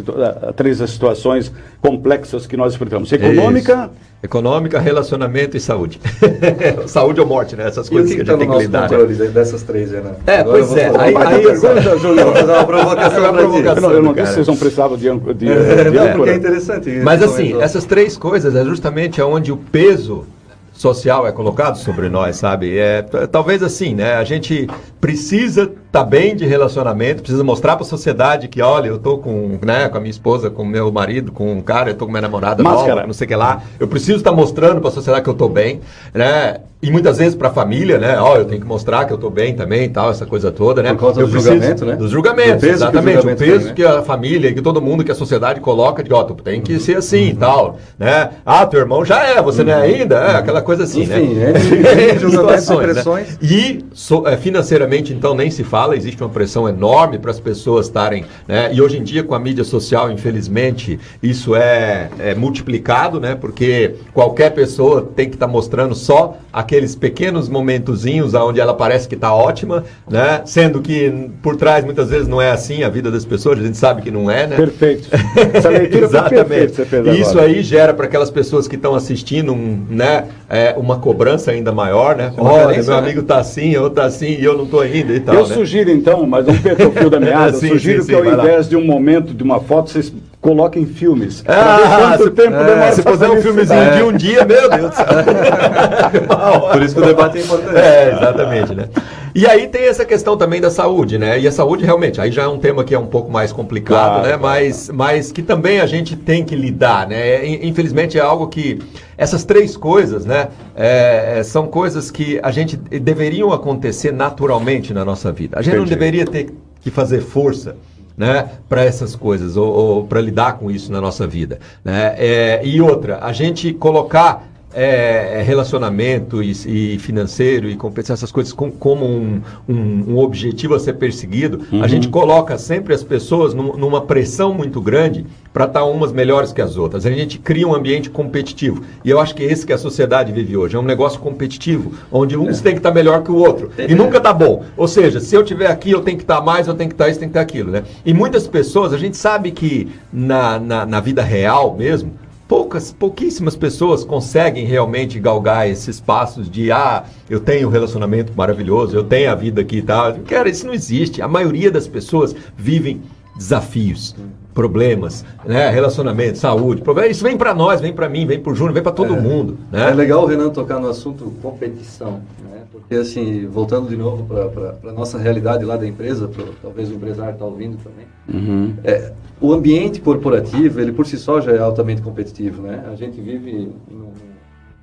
Speaker 1: três as situações complexas que nós enfrentamos. Econômica... Isso
Speaker 2: Econômica, relacionamento e saúde. saúde ou morte, né? Essas coisas
Speaker 3: que,
Speaker 2: que, a gente tem que lidar.
Speaker 3: controle né? dessas três,
Speaker 2: né? É, Agora pois é. Aí, aí,
Speaker 1: pergunta, Júlio, vou fazer uma provocação. uma provocação eu não disse que vocês não precisavam de, de, de,
Speaker 3: é, de não, porque é interessante.
Speaker 2: Mas assim, essas três coisas é justamente onde o peso social é colocado sobre nós, sabe? É, talvez assim, né? A gente precisa tá bem de relacionamento, precisa mostrar para a sociedade que, olha, eu tô com, né, com a minha esposa, com o meu marido, com um cara, eu tô com minha namorada Máscara. nova, não sei o que lá. Eu preciso estar tá mostrando para a sociedade que eu tô bem, né? E muitas vezes para a família, né? Ó, oh, eu tenho que mostrar que eu estou bem também, tal, essa coisa toda, né?
Speaker 3: Por causa
Speaker 2: eu
Speaker 3: do julgamento, né?
Speaker 2: Dos julgamentos, exatamente. o peso tem, né? que a família, que todo mundo, que a sociedade coloca de, ó, oh, tu tem que ser assim e uhum. tal, né? Ah, teu irmão já é, você uhum. não é uhum. ainda? É, aquela coisa assim,
Speaker 3: Enfim,
Speaker 2: né?
Speaker 3: É, situações,
Speaker 2: né? E so, é, financeiramente, então, nem se fala, existe uma pressão enorme para as pessoas estarem, né? E hoje em dia, com a mídia social, infelizmente, isso é, é multiplicado, né? Porque qualquer pessoa tem que estar tá mostrando só aqueles pequenos momentozinhos onde ela parece que está ótima, né? Sendo que por trás muitas vezes não é assim a vida das pessoas, a gente sabe que não é, né?
Speaker 1: Perfeito. Essa leitura
Speaker 2: Exatamente. Fez Isso aí gera para aquelas pessoas que estão assistindo um, né, é, uma cobrança ainda maior, né? Olha, meu né? amigo está assim, eu está assim e eu não estou ainda e tal.
Speaker 1: Eu né? Sugiro então, mas um perfil da meada, sim, sugiro sim, que sim, ao invés de um momento, de uma foto, vocês coloquem filmes.
Speaker 2: Ah, se, tempo é, Se puser um filmezinho é. de um dia, meu Deus do céu.
Speaker 3: Por isso que o debate é importante.
Speaker 2: É, exatamente, né? E aí tem essa questão também da saúde, né? E a saúde realmente, aí já é um tema que é um pouco mais complicado, claro, né? Claro, mas, mas que também a gente tem que lidar, né? Infelizmente é algo que essas três coisas, né? É, é, são coisas que a gente deveriam acontecer naturalmente na nossa vida. A gente Entendi. não deveria ter que fazer força. Né, para essas coisas ou, ou para lidar com isso na nossa vida. Né? É, e outra, a gente colocar é, é, relacionamento e, e, financeiro e compensar essas coisas com, como um, um, um, objetivo a ser perseguido, uhum. a gente coloca sempre as pessoas num, numa pressão muito grande para estar tá umas melhores que as outras. A gente cria um ambiente competitivo. E eu acho que esse que a sociedade vive hoje. É um negócio competitivo, onde uns é. tem que estar tá melhor que o outro. E nunca está bom. Ou seja, se eu tiver aqui, eu tenho que estar tá mais, eu tenho que estar tá isso, tem que estar aquilo. Né? E muitas pessoas, a gente sabe que na, na, na vida real mesmo, poucas, pouquíssimas pessoas conseguem realmente galgar esses passos de ah, eu tenho um relacionamento maravilhoso, eu tenho a vida aqui e tal. Cara, isso não existe. A maioria das pessoas vivem desafios, problemas, né? relacionamento, saúde. Isso vem para nós, vem para mim, vem para o Júnior, vem para todo é, mundo. Né?
Speaker 3: É legal o Renan tocar no assunto competição, né? porque assim, voltando de novo para a nossa realidade lá da empresa, pro, talvez o empresário está ouvindo também, uhum. é, o ambiente corporativo, ele por si só já é altamente competitivo, né? A gente vive num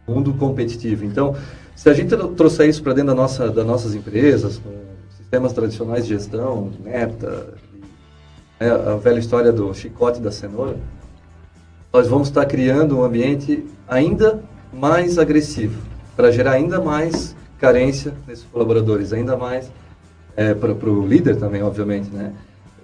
Speaker 3: mundo competitivo. Então, se a gente trouxer isso para dentro da nossa, das nossas empresas, com sistemas tradicionais de gestão, meta, né, a velha história do chicote da cenoura, nós vamos estar criando um ambiente ainda mais agressivo, para gerar ainda mais carência nesses colaboradores, ainda mais é, para o líder também, obviamente, né?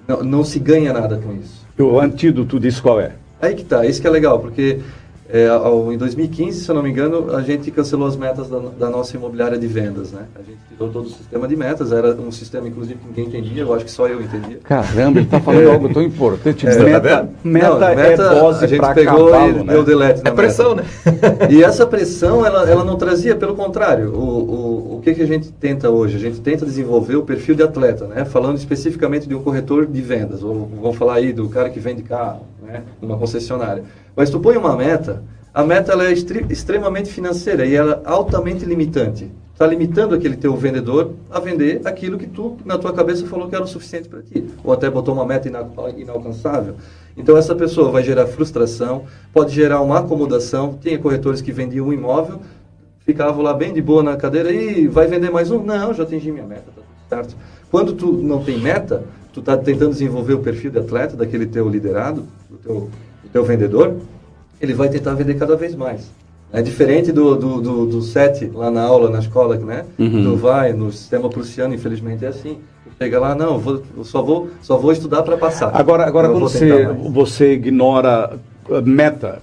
Speaker 3: Não, não se ganha nada com isso.
Speaker 1: O antídoto disso qual é?
Speaker 3: Aí que tá, isso que é legal, porque é, ao, em 2015, se eu não me engano, a gente cancelou as metas da, da, nossa imobiliária de vendas, né? A gente tirou todo o sistema de metas, era um sistema, inclusive, que ninguém entendia, eu acho que só eu entendia.
Speaker 1: Caramba, ele está falando é, algo tão importante.
Speaker 3: É, meta, meta, não, meta, é dose
Speaker 1: A gente
Speaker 3: pegou
Speaker 1: cavalo,
Speaker 3: e né? deu delete
Speaker 2: É pressão,
Speaker 3: meta. né? e essa pressão, ela, ela não trazia, pelo contrário, o, o que, que a gente tenta hoje? A gente tenta desenvolver o perfil de atleta, né? Falando especificamente de um corretor de vendas, ou vamos falar aí do cara que vende carro, né? Numa concessionária. Mas tu põe uma meta a meta ela é extremamente financeira e ela é altamente limitante. Está limitando aquele teu vendedor a vender aquilo que tu, na tua cabeça, falou que era o suficiente para ti. Ou até botou uma meta ina inalcançável. Então, essa pessoa vai gerar frustração, pode gerar uma acomodação. Tem corretores que vendiam um imóvel, ficavam lá bem de boa na cadeira e vai vender mais um? Não, já atingi minha meta, tá tudo certo. Quando tu não tem meta, tu está tentando desenvolver o perfil de atleta daquele teu liderado, do teu, do teu vendedor, ele vai tentar vender cada vez mais. É diferente do, do, do, do set lá na aula, na escola, né? Uhum. Tu vai, no sistema prussiano, infelizmente é assim. chega lá, não, vou, eu só vou, só vou estudar para passar.
Speaker 1: Agora, agora quando você, você ignora meta,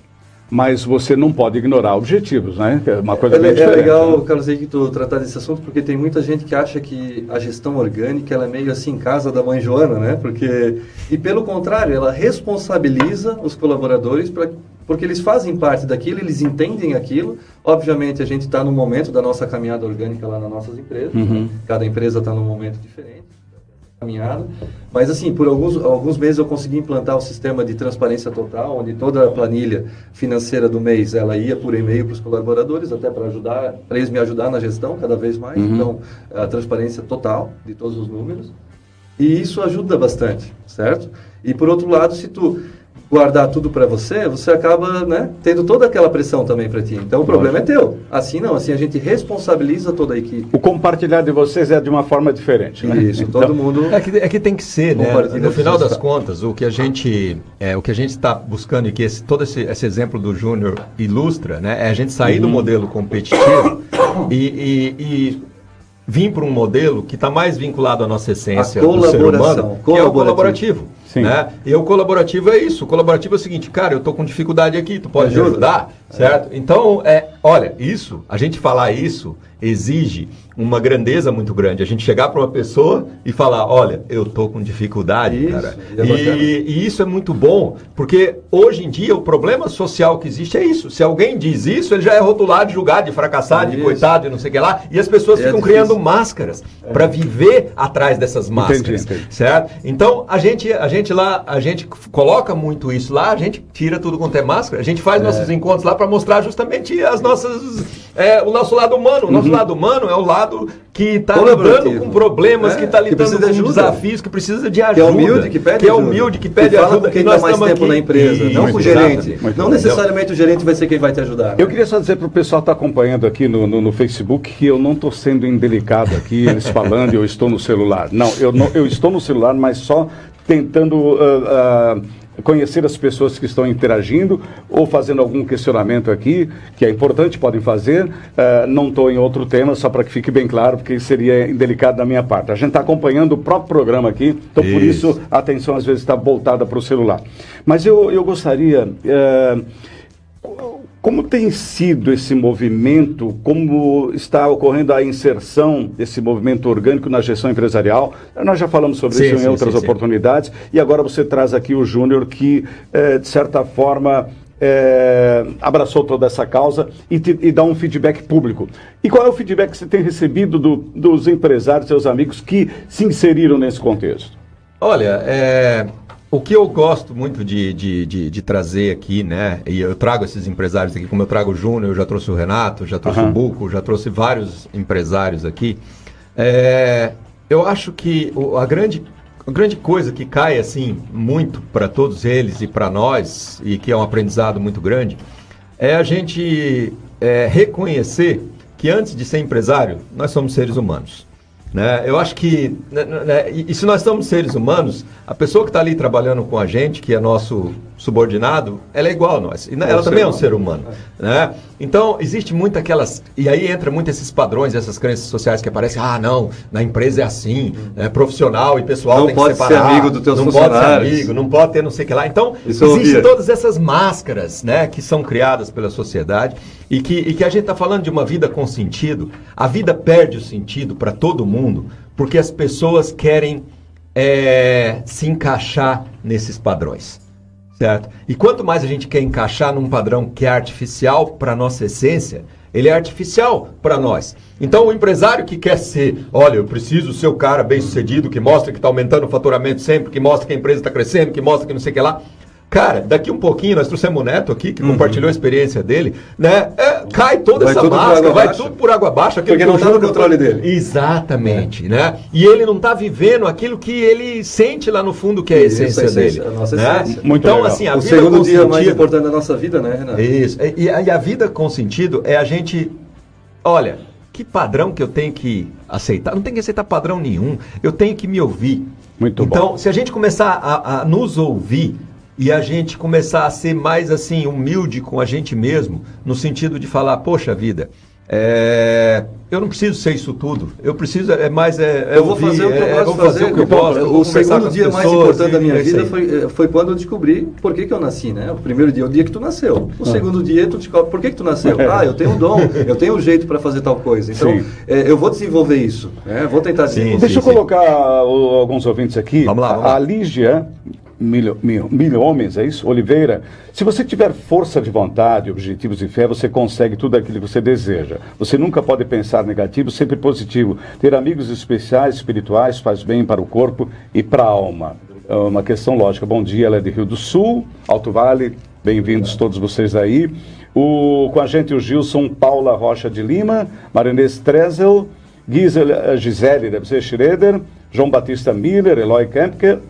Speaker 1: mas você não pode ignorar objetivos, né?
Speaker 3: É uma coisa é, bem é diferente. É legal, né? Carlos, que tu tratar desse assunto, porque tem muita gente que acha que a gestão orgânica ela é meio assim, casa da mãe Joana, né? Porque, e pelo contrário, ela responsabiliza os colaboradores para porque eles fazem parte daquilo, eles entendem aquilo. Obviamente, a gente está no momento da nossa caminhada orgânica lá nas nossas empresas. Uhum. Né? Cada empresa está num momento diferente caminhada. Mas assim, por alguns, alguns meses eu consegui implantar o sistema de transparência total, onde toda a planilha financeira do mês ela ia por e-mail para os colaboradores, até para ajudar, para eles me ajudar na gestão cada vez mais. Uhum. Então, a transparência total de todos os números. E isso ajuda bastante, certo? E por outro lado, se tu guardar tudo para você, você acaba né, tendo toda aquela pressão também para ti. Então o problema é teu. Assim não, assim a gente responsabiliza toda a equipe.
Speaker 1: O compartilhar de vocês é de uma forma diferente, né?
Speaker 2: Isso, então, todo mundo. É que, é que tem que ser, né? No final das contas, o que a gente é, o que a gente está buscando e que esse, todo esse, esse exemplo do Júnior ilustra, né? É a gente sair uhum. do modelo competitivo e, e, e vir para um modelo que está mais vinculado à nossa essência do ser humano, que é o colaborativo. Sim. Né? E o colaborativo é isso. O colaborativo é o seguinte, cara, eu estou com dificuldade aqui, tu pode me ajudar? Certo? Então, é, olha, isso, a gente falar isso exige uma grandeza muito grande. A gente chegar para uma pessoa e falar, olha, eu tô com dificuldade, isso, cara. É e, e, isso é muito bom, porque hoje em dia o problema social que existe é isso. Se alguém diz isso, ele já é rotulado, julgado de fracassado, de coitado, de não sei o que lá, e as pessoas é ficam difícil. criando máscaras é. para viver atrás dessas máscaras, entendi, entendi. certo? Então, a gente, a gente lá, a gente coloca muito isso lá, a gente tira tudo quanto é máscara, a gente faz é. nossos encontros lá para mostrar justamente as nossas é, o nosso lado humano. O nosso uhum. lado humano é o lado que está lidando com problemas, é, que está lidando que com de desafios, que precisa de ajuda. Que é
Speaker 3: humilde, que pede
Speaker 2: que é humilde, que pede que ajuda.
Speaker 3: quem está mais tempo aqui. na empresa, não com o gerente. não necessariamente o gerente vai ser quem vai te ajudar.
Speaker 1: Eu queria só dizer para o pessoal que está acompanhando aqui no, no, no, Facebook que eu não estou sendo indelicado aqui, eles falando eu estou no celular. Não, eu, não, eu estou no celular, mas só tentando... Uh, uh, conhecer as pessoas que estão interagindo ou fazendo algum questionamento aqui, que é importante, podem fazer. Uh, não estou em outro tema, só para que fique bem claro, porque seria indelicado da minha parte. A gente está acompanhando o próprio programa aqui, então isso. por isso a atenção às vezes está voltada para o celular. Mas eu, eu gostaria. Como tem sido esse movimento? Como está ocorrendo a inserção desse movimento orgânico na gestão empresarial? Nós já falamos sobre sim, isso sim, em outras sim, oportunidades e agora você traz aqui o Júnior que, é, de certa forma, é, abraçou toda essa causa e, te, e, dá um feedback público. E qual é o feedback que você tem recebido do, dos empresários, seus amigos que se inseriram nesse contexto?
Speaker 2: Olha, é, o que eu gosto muito de, de, de, de, trazer aqui, né? E eu trago esses empresários aqui, como eu trago o Júnior, eu já trouxe o Renato, já trouxe uhum. o Buco, já trouxe vários empresários aqui. É, eu acho que a grande, a grande coisa que cai assim muito para todos eles e para nós, e que é um aprendizado muito grande, é a gente é, reconhecer que antes de ser empresário, nós somos seres humanos. Né? Eu acho que, né, né, né e, se nós somos seres humanos, a pessoa que está ali trabalhando com a gente, que é nosso subordinado, ela é igual a nós. E ela é também é um ser humano. Né? Então, existe muito aquelas. E aí entra muito esses padrões, essas crenças sociais que aparecem. Ah, não, na empresa é assim, é profissional e pessoal
Speaker 3: não
Speaker 2: tem
Speaker 3: pode
Speaker 2: que
Speaker 3: separar. ser amigo do teu
Speaker 2: não
Speaker 3: pode ser
Speaker 2: amigo, não pode ter não sei o que lá. Então, existem todas essas máscaras né, que são criadas pela sociedade e que, e que a gente está falando de uma vida com sentido. A vida perde o sentido para todo mundo porque as pessoas querem é, se encaixar nesses padrões. Certo? E quanto mais a gente quer encaixar num padrão que é artificial para nossa essência, ele é artificial para nós. Então, o empresário que quer ser, olha, eu preciso ser o cara bem sucedido, que mostra que está aumentando o faturamento sempre, que mostra que a empresa está crescendo, que mostra que não sei o que lá. Cara, daqui um pouquinho, nós trouxemos o Neto aqui, que uhum. compartilhou a experiência dele, né? É, cai toda vai essa máscara, vai tudo por água baixa.
Speaker 3: Porque não está no controle dele.
Speaker 2: Exatamente, é. né? E ele não está vivendo aquilo que ele sente lá no fundo que é a essência,
Speaker 3: Isso,
Speaker 2: a essência
Speaker 3: dele. A nossa né? essência.
Speaker 2: Muito então, legal. assim, a
Speaker 3: o vida segundo dia sentido, mais importante da nossa vida, né, Renato?
Speaker 2: Isso. E, e a vida com sentido é a gente, olha, que padrão que eu tenho que aceitar? Não tem que aceitar padrão nenhum. Eu tenho que me ouvir.
Speaker 1: Muito
Speaker 2: então,
Speaker 1: bom.
Speaker 2: se a gente começar a, a nos ouvir e a gente começar a ser mais assim humilde com a gente mesmo, no sentido de falar, poxa vida, é, eu não preciso ser isso tudo. Eu preciso é mais é,
Speaker 3: é eu vou ouvir, fazer o que eu é, posso fazer. fazer o, que eu gosto, o segundo dia mais importante da minha vida foi, foi quando eu descobri por que, que eu nasci, né? O primeiro dia, o dia que tu nasceu. O ah. segundo dia tu descobre por que, que tu nasceu. Ah, eu tenho um dom, eu tenho um jeito para fazer tal coisa. Então é, eu vou desenvolver isso. Né? Vou tentar desenvolver. Sim,
Speaker 1: Deixa eu colocar alguns ouvintes aqui.
Speaker 2: Vamos lá. Vamos lá.
Speaker 1: A Lígia Milho, milho, milho homens, é isso? Oliveira, se você tiver força de vontade, objetivos e fé, você consegue tudo aquilo que você deseja. Você nunca pode pensar negativo, sempre positivo. Ter amigos especiais, espirituais, faz bem para o corpo e para a alma. É uma questão lógica. Bom dia, ela é de Rio do Sul, Alto Vale. Bem-vindos todos vocês aí. O, com a gente o Gilson Paula Rocha de Lima, Marinês Trezel, Gisele, Gisele, deve ser Schroeder, João Batista Miller, Eloy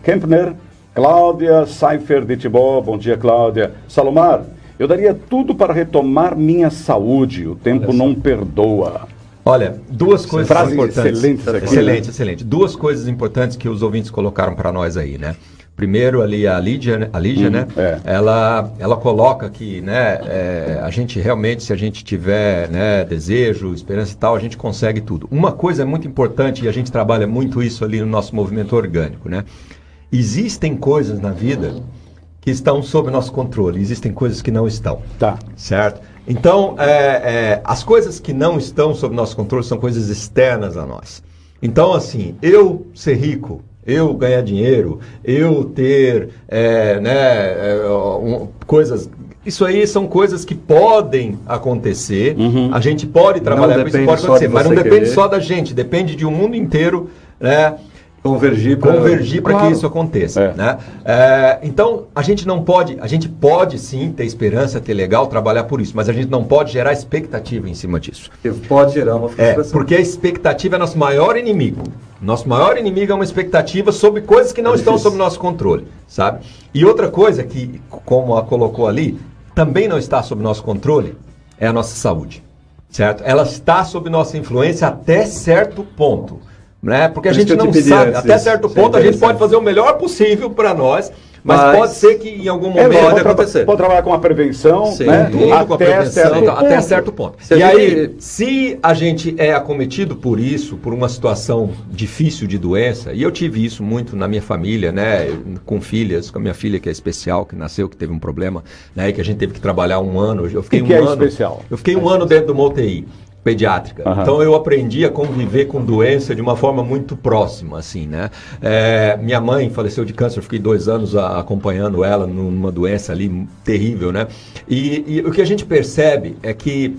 Speaker 1: Kempner Cláudia Seifer de Tibó, bom dia Cláudia. Salomar, eu daria tudo para retomar minha saúde, o tempo não perdoa.
Speaker 2: Olha, duas coisas
Speaker 1: Frase
Speaker 2: importantes.
Speaker 1: Excelente, aqui,
Speaker 2: excelente, né? excelente. Duas coisas importantes que os ouvintes colocaram para nós aí, né? Primeiro ali a Lídia, né? a Lídia, hum, né? É. Ela, ela coloca que, né? É, a gente realmente, se a gente tiver, né? Desejo, esperança e tal, a gente consegue tudo. Uma coisa muito importante e a gente trabalha muito isso ali no nosso movimento orgânico, né? Existem coisas na vida que estão sob nosso controle, existem coisas que não estão.
Speaker 1: Tá.
Speaker 2: Certo? Então, é, é, as coisas que não estão sob nosso controle são coisas externas a nós. Então, assim, eu ser rico, eu ganhar dinheiro, eu ter é, né, é, um, coisas. Isso aí são coisas que podem acontecer. Uhum. A gente pode trabalhar com isso, pode acontecer, mas não depende querer. só da gente, depende de um mundo inteiro. Né?
Speaker 3: Convergir
Speaker 2: para convergir claro. que isso aconteça. É. Né? É, então, a gente não pode, a gente pode sim ter esperança, ter legal, trabalhar por isso, mas a gente não pode gerar expectativa em cima disso.
Speaker 3: Pode gerar uma
Speaker 2: é, frustração. É, porque a expectativa é nosso maior inimigo. Nosso maior inimigo é uma expectativa sobre coisas que não é estão sob nosso controle, sabe? E outra coisa que, como a colocou ali, também não está sob nosso controle é a nossa saúde, certo? Ela está sob nossa influência até certo ponto né? Porque a gente não sabe, até certo ponto a gente pode fazer o melhor possível para nós, mas, mas, pode ser que em algum é, momento
Speaker 1: é, pode acontecer. Pode trabalhar com a prevenção, Sim, né?
Speaker 2: Tudo com a prevenção, certo até certo ponto. Se e aí, se a gente é acometido por isso, por uma situação difícil de doença, e eu tive isso muito na minha família, né? Com filhas, com a minha filha que é especial, que nasceu, que teve um problema, né? E que a gente teve que trabalhar um ano. Eu fiquei
Speaker 1: que
Speaker 2: um
Speaker 1: que é
Speaker 2: ano.
Speaker 1: Especial?
Speaker 2: Eu fiquei um ano dentro do UTI pediátrica. Uhum. Então eu aprendi a conviver com doença de uma forma muito próxima, assim, né? É, minha mãe faleceu de câncer, fiquei dois anos a, acompanhando ela numa doença ali terrível, né? E, e, o que a gente percebe é que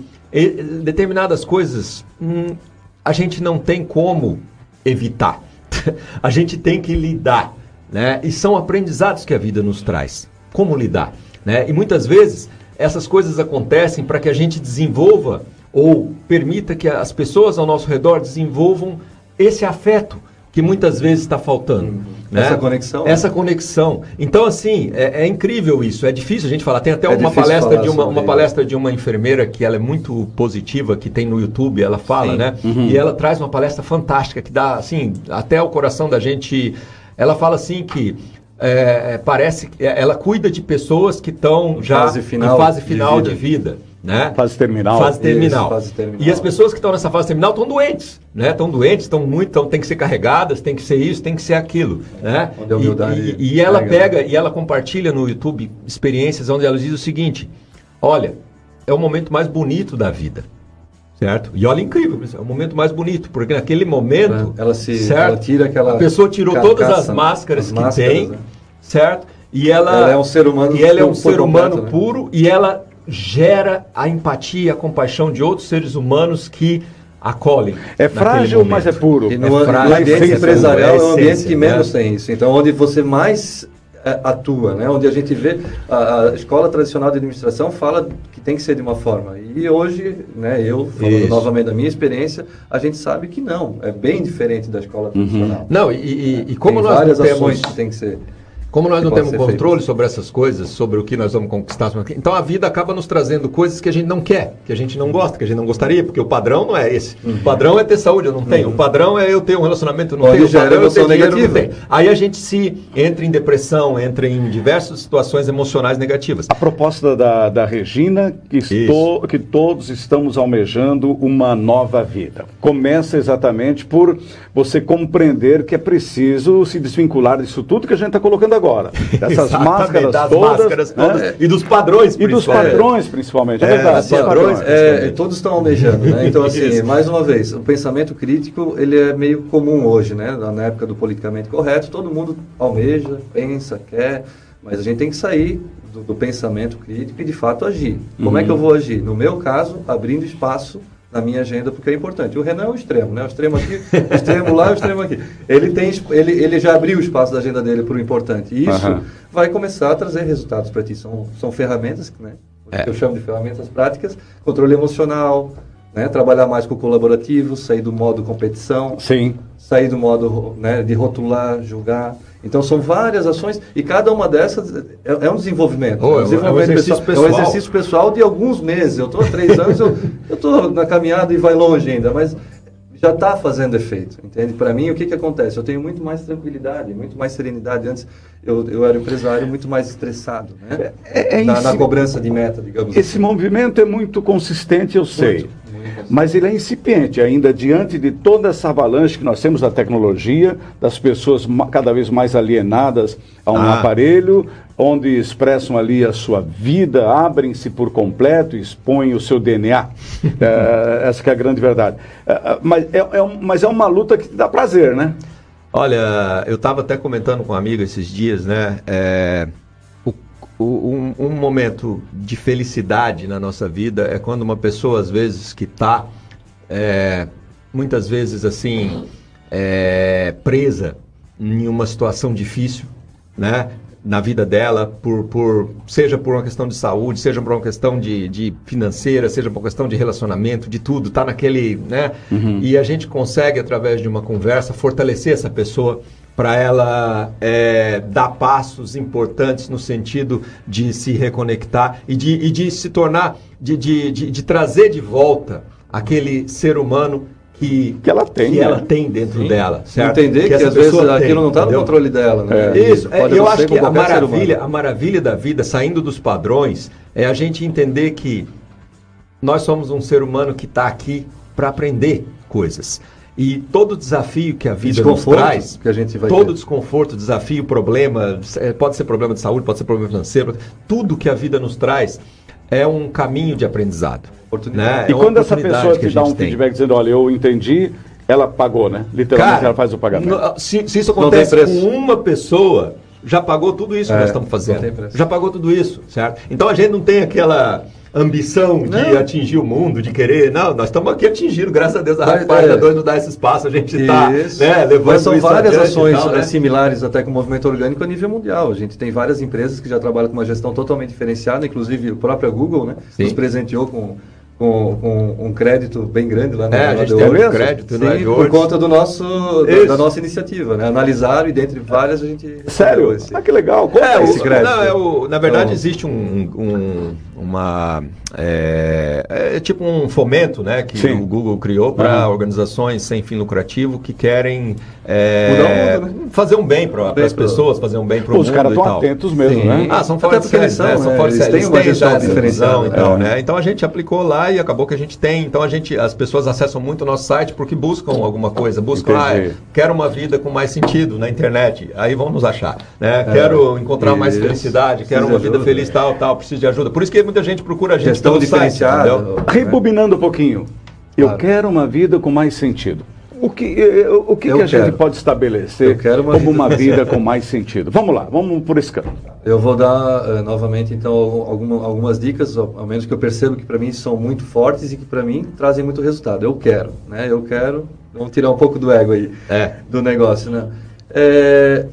Speaker 2: determinadas coisas hum, a gente não tem como evitar. a gente tem que lidar, né? E são aprendizados que a vida nos traz. Como lidar, né? E muitas vezes essas coisas acontecem para que a gente desenvolva ou permita que as pessoas ao nosso redor desenvolvam esse afeto que muitas vezes está faltando. Uhum. Né?
Speaker 3: Essa conexão.
Speaker 2: Essa conexão. Então, assim, é, é, incrível isso. É difícil a gente falar. Tem até é uma palestra de uma, uma palestra de uma enfermeira que ela é muito positiva, que tem no YouTube, ela fala, Sim. né? Uhum. E ela traz uma palestra fantástica que dá, assim, até o coração da gente. Ela fala assim que é, é parece que ela cuida de pessoas que estão já
Speaker 3: fase final
Speaker 2: em fase final de vida. De vida né?
Speaker 1: Fase terminal.
Speaker 2: Fase terminal. Isso, fase terminal. E as pessoas que estão nessa fase terminal estão doentes, né? Estão doentes, estão muito, tão, tem que ser carregadas, tem que ser isso, tem que ser aquilo, né? E, e, e ela pega e ela compartilha no YouTube experiências onde ela diz o seguinte: olha, é o momento mais bonito da vida. Certo? E olha, incrível, é o momento mais bonito, porque naquele momento.
Speaker 3: É, ela se certo? Ela tira aquela.
Speaker 2: A pessoa tirou todas as máscaras as que máscaras, tem, né? certo?
Speaker 3: E ela, ela, é um ser humano,
Speaker 2: e ela é um ser humano completo, né? puro e ela gera a empatia, a compaixão de outros seres humanos que acolhem.
Speaker 1: É frágil, mas é puro.
Speaker 3: E no, é frágil, no ambiente empresarial é, o ambiente que menos né? tem isso. Então, onde você mais é, atua, né? onde a gente vê a, a, escola tradicional de administração fala que tem que ser de uma forma. E hoje, né, eu falando Isso. novamente da minha experiência, a gente sabe que não, é bem diferente da escola uhum. tradicional.
Speaker 2: Uhum. Não, e, e, e como
Speaker 3: tem
Speaker 2: nós
Speaker 3: várias temos... ações que tem que ser
Speaker 2: como nós não temos controle feito. sobre essas coisas, sobre o que nós vamos conquistar, então a vida acaba nos trazendo coisas que a gente não quer, que a gente não gosta, que a gente não gostaria, porque o padrão não é esse. Uhum. O padrão é ter saúde, eu não tenho. Uhum. O padrão é eu ter um relacionamento, eu não Pode
Speaker 3: tenho. O padrão
Speaker 2: é eu
Speaker 3: ter dinheiro,
Speaker 2: não tenho. Aí a gente se entra em depressão, entra em diversas situações emocionais negativas.
Speaker 1: A proposta da, da Regina, que, estou, que todos estamos almejando uma nova vida. Começa exatamente por você compreender que é preciso se desvincular disso tudo que a gente está colocando agora.
Speaker 2: Dessas máscaras das todas, máscaras todas né? e dos padrões,
Speaker 1: E dos padrões, principalmente. É,
Speaker 3: é verdade. Padrões, é, todos estão almejando, né? Então, assim, mais uma vez, o pensamento crítico, ele é meio comum hoje, né? Na época do politicamente correto, todo mundo almeja, pensa, quer, mas a gente tem que sair do, do pensamento crítico e, de fato, agir. Como uhum. é que eu vou agir? No meu caso, abrindo espaço na minha agenda porque é importante. O Renan é o extremo, né? O extremo aqui, o extremo lá, o extremo aqui. Ele tem, ele, ele já abriu o espaço da agenda dele para o importante. E isso uhum. vai começar a trazer resultados para ti. São, são ferramentas, né? É. Que eu chamo de ferramentas práticas, controle emocional, né? Trabalhar mais com o colaborativo, sair do modo competição,
Speaker 1: Sim.
Speaker 3: Sair do modo né, de rotular, julgar. Então são várias ações e cada uma dessas é, é um desenvolvimento.
Speaker 2: Oh, é, um desenvolvimento é, um exercício pessoal,
Speaker 3: pessoal. é um exercício pessoal de alguns meses. Eu estou há três anos, eu estou na caminhada e vai longe ainda, mas já está fazendo efeito, entende? Para mim, o que, que acontece? Eu tenho muito mais tranquilidade, muito mais serenidade. Antes, eu, eu era empresário muito mais estressado, né?
Speaker 1: É, é
Speaker 3: na, na, cobrança de meta, digamos
Speaker 1: Esse assim. movimento é muito consistente, eu sei. Muito mas ele é incipiente ainda diante de toda essa avalanche que nós temos da tecnologia, das pessoas cada vez mais alienadas a um ah. aparelho, onde expressam ali a sua vida, abrem-se por completo, expõem o seu DNA. é, essa é a grande verdade. É, é, mas, é, é mas é uma luta que dá prazer, né?
Speaker 2: Olha, eu estava até comentando com um amigo esses dias, né? É, um, um, momento de felicidade na nossa vida é quando uma pessoa, às vezes, que está, é, muitas vezes, assim, é, presa em uma situação difícil, né? Na vida dela, por, por, seja por uma questão de saúde, seja por uma questão de, de financeira, seja por uma questão de relacionamento, de tudo, tá naquele, né? Uhum. E a gente consegue, através de uma conversa, fortalecer essa pessoa para ela é, dar passos importantes no sentido de se reconectar e de, e de se tornar, de, de, de, de, trazer de volta aquele ser humano que,
Speaker 1: que ela tem,
Speaker 2: que né? ela tem dentro Sim. dela. Certo?
Speaker 3: Entender que, que às vezes tem, aquilo não está no controle dela.
Speaker 2: Né? É. Isso, é, eu acho que a maravilha, a maravilha da vida, saindo dos padrões, é a gente entender que nós somos um ser humano que está aqui para aprender coisas. E todo desafio que a vida nos traz,
Speaker 3: que a gente vai
Speaker 2: todo ter. desconforto, desafio, problema, é, pode ser problema de saúde, pode ser problema financeiro, tudo que a vida nos traz é um caminho de aprendizado.
Speaker 1: Né? E é quando essa pessoa te dá um tem. feedback dizendo, olha, eu entendi, ela pagou, né? Literalmente Cara, ela faz o pagamento.
Speaker 2: No, se, se, isso acontece com uma pessoa, já pagou tudo isso é, que nós estamos fazendo. Já pagou tudo isso, certo? Então a gente não tem aquela ambição de não. atingir o mundo, de querer. Não, nós estamos aqui atingindo, graças a Deus, a Rádio Página 2 nos dá esse espaço, a gente está né, levando
Speaker 3: Mas são várias ações tal, né? similares até com o movimento orgânico a nível mundial. A gente tem várias empresas que já trabalham com uma gestão totalmente diferenciada, inclusive a própria Google né, nos presenteou com com, com, um crédito bem grande lá
Speaker 2: na é, a gente tem um crédito
Speaker 3: Sim, por conta do nosso da, da, nossa iniciativa, né? Analisaram e dentre várias a gente
Speaker 1: sério, esse, ah que legal,
Speaker 2: Como é, é esse crédito. Não, é o, na verdade então, existe um, um, uma é, é, tipo um fomento, né, que Sim. o Google criou para uhum. organizações sem fim lucrativo que querem é, mundo, né? fazer um bem para as pessoas, fazer um bem para o mundo.
Speaker 1: Os caras estão atentos mesmo, Sim. né?
Speaker 2: Ah, são fortes
Speaker 3: Até são, né? são fortes eles têm uma gestão diferencial,
Speaker 2: então, né? Então a gente aplicou lá e acabou que a gente tem. Então a gente, as pessoas acessam muito o nosso site porque buscam alguma coisa, buscam, ah, quero uma vida com mais sentido na internet, aí vão nos achar, né? É, quero encontrar isso. mais felicidade, quero uma vida feliz, tal, tal, preciso de ajuda. Por isso que muita gente procura a gente
Speaker 3: gestão diferenciada.
Speaker 1: Rebobinando um pouquinho, eu claro. quero uma vida com mais sentido. O que, o que, que a gente pode estabelecer uma como vida uma vida com mais sentido? Vamos lá, vamos por esse caminho.
Speaker 3: Eu vou dar uh, novamente então alguma, algumas dicas, ao menos que eu percebo que para mim são muito fortes e que para mim trazem muito resultado. Eu quero, né? Eu quero. Vamos tirar um pouco do ego aí é. do negócio, né? É,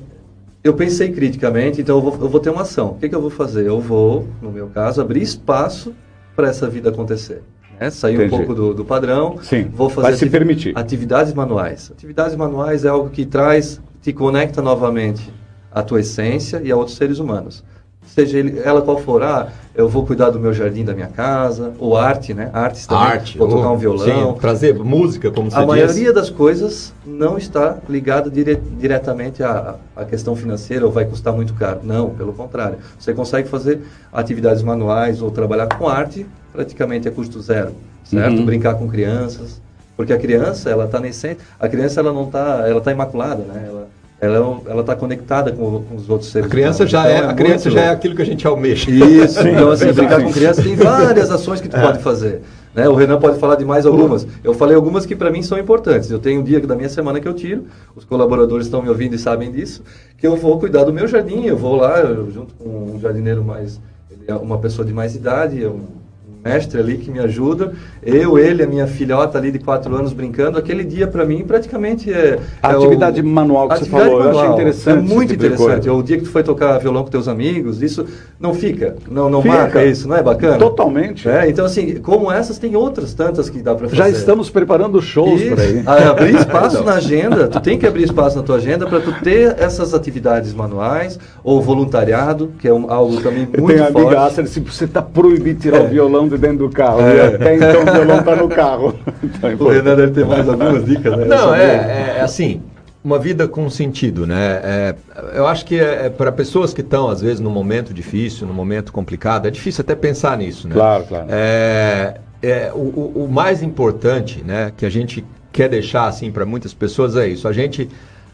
Speaker 3: eu pensei criticamente, então eu vou, eu vou ter uma ação. O que, que eu vou fazer? Eu vou, no meu caso, abrir espaço para essa vida acontecer né? sair Entendi. um pouco do, do, padrão.
Speaker 1: Sim, vou fazer vai se permitir.
Speaker 3: atividades manuais. Atividades manuais é algo que traz, te conecta novamente à tua essência e a outros seres humanos seja ele, ela qual for, ah, eu vou cuidar do meu jardim da minha casa, ou arte, né? Artes também,
Speaker 2: arte,
Speaker 3: vou tocar um violão.
Speaker 2: Sim, trazer música, como você
Speaker 3: A diz. maioria das coisas não está ligada dire, diretamente à, à questão financeira ou vai custar muito caro. Não, pelo contrário. Você consegue fazer atividades manuais ou trabalhar com arte praticamente a custo zero, certo? Uhum. Brincar com crianças, porque a criança, ela está nesse a criança ela não está, ela está imaculada, né? Ela, ela ela está conectada com, com, os outros seres.
Speaker 2: A criança humanos. já então, é, é a criança já é aquilo que a gente almeja.
Speaker 3: Isso. então assim, brincar com criança tem várias ações que tu é. pode fazer. Né? O Renan pode falar de mais algumas. Eu falei algumas que para mim são importantes. Eu tenho um dia da minha semana que eu tiro, os colaboradores estão me ouvindo e sabem disso, que eu vou cuidar do meu jardim. Eu vou lá, eu, junto com um jardineiro mais, é uma pessoa de mais idade, mestre ali que me ajuda. Eu, ele, a minha filhota ali de quatro anos brincando. Aquele dia para mim praticamente é.
Speaker 1: A
Speaker 3: é
Speaker 1: atividade o, manual que você falou, manual. eu achei interessante.
Speaker 3: É muito tipo interessante. O dia que tu foi tocar violão com teus amigos, isso não fica, não, não fica. marca isso, não é bacana?
Speaker 1: Totalmente.
Speaker 3: É, então, assim, como essas, tem outras tantas que dá para fazer.
Speaker 1: Já estamos preparando shows por aí.
Speaker 3: Abrir espaço na agenda, tu tem que abrir espaço na tua agenda para tu ter essas atividades manuais ou voluntariado, que é um, algo também muito forte. Tem a amiga
Speaker 1: Ácer, se você está proibido tirar é. o violão de dentro do carro. É. E até então o violão está no carro.
Speaker 3: Então, o Renan deve ter mais algumas dicas, né?
Speaker 2: Não, é, é, é, assim, uma vida com sentido, né? É, eu acho que é, é para pessoas que estão, às vezes, num momento difícil, num momento complicado, é difícil até pensar nisso, né?
Speaker 1: Claro, claro.
Speaker 2: É, é, o, o mais importante, né, que a gente quer deixar, assim, para muitas pessoas é isso. A gente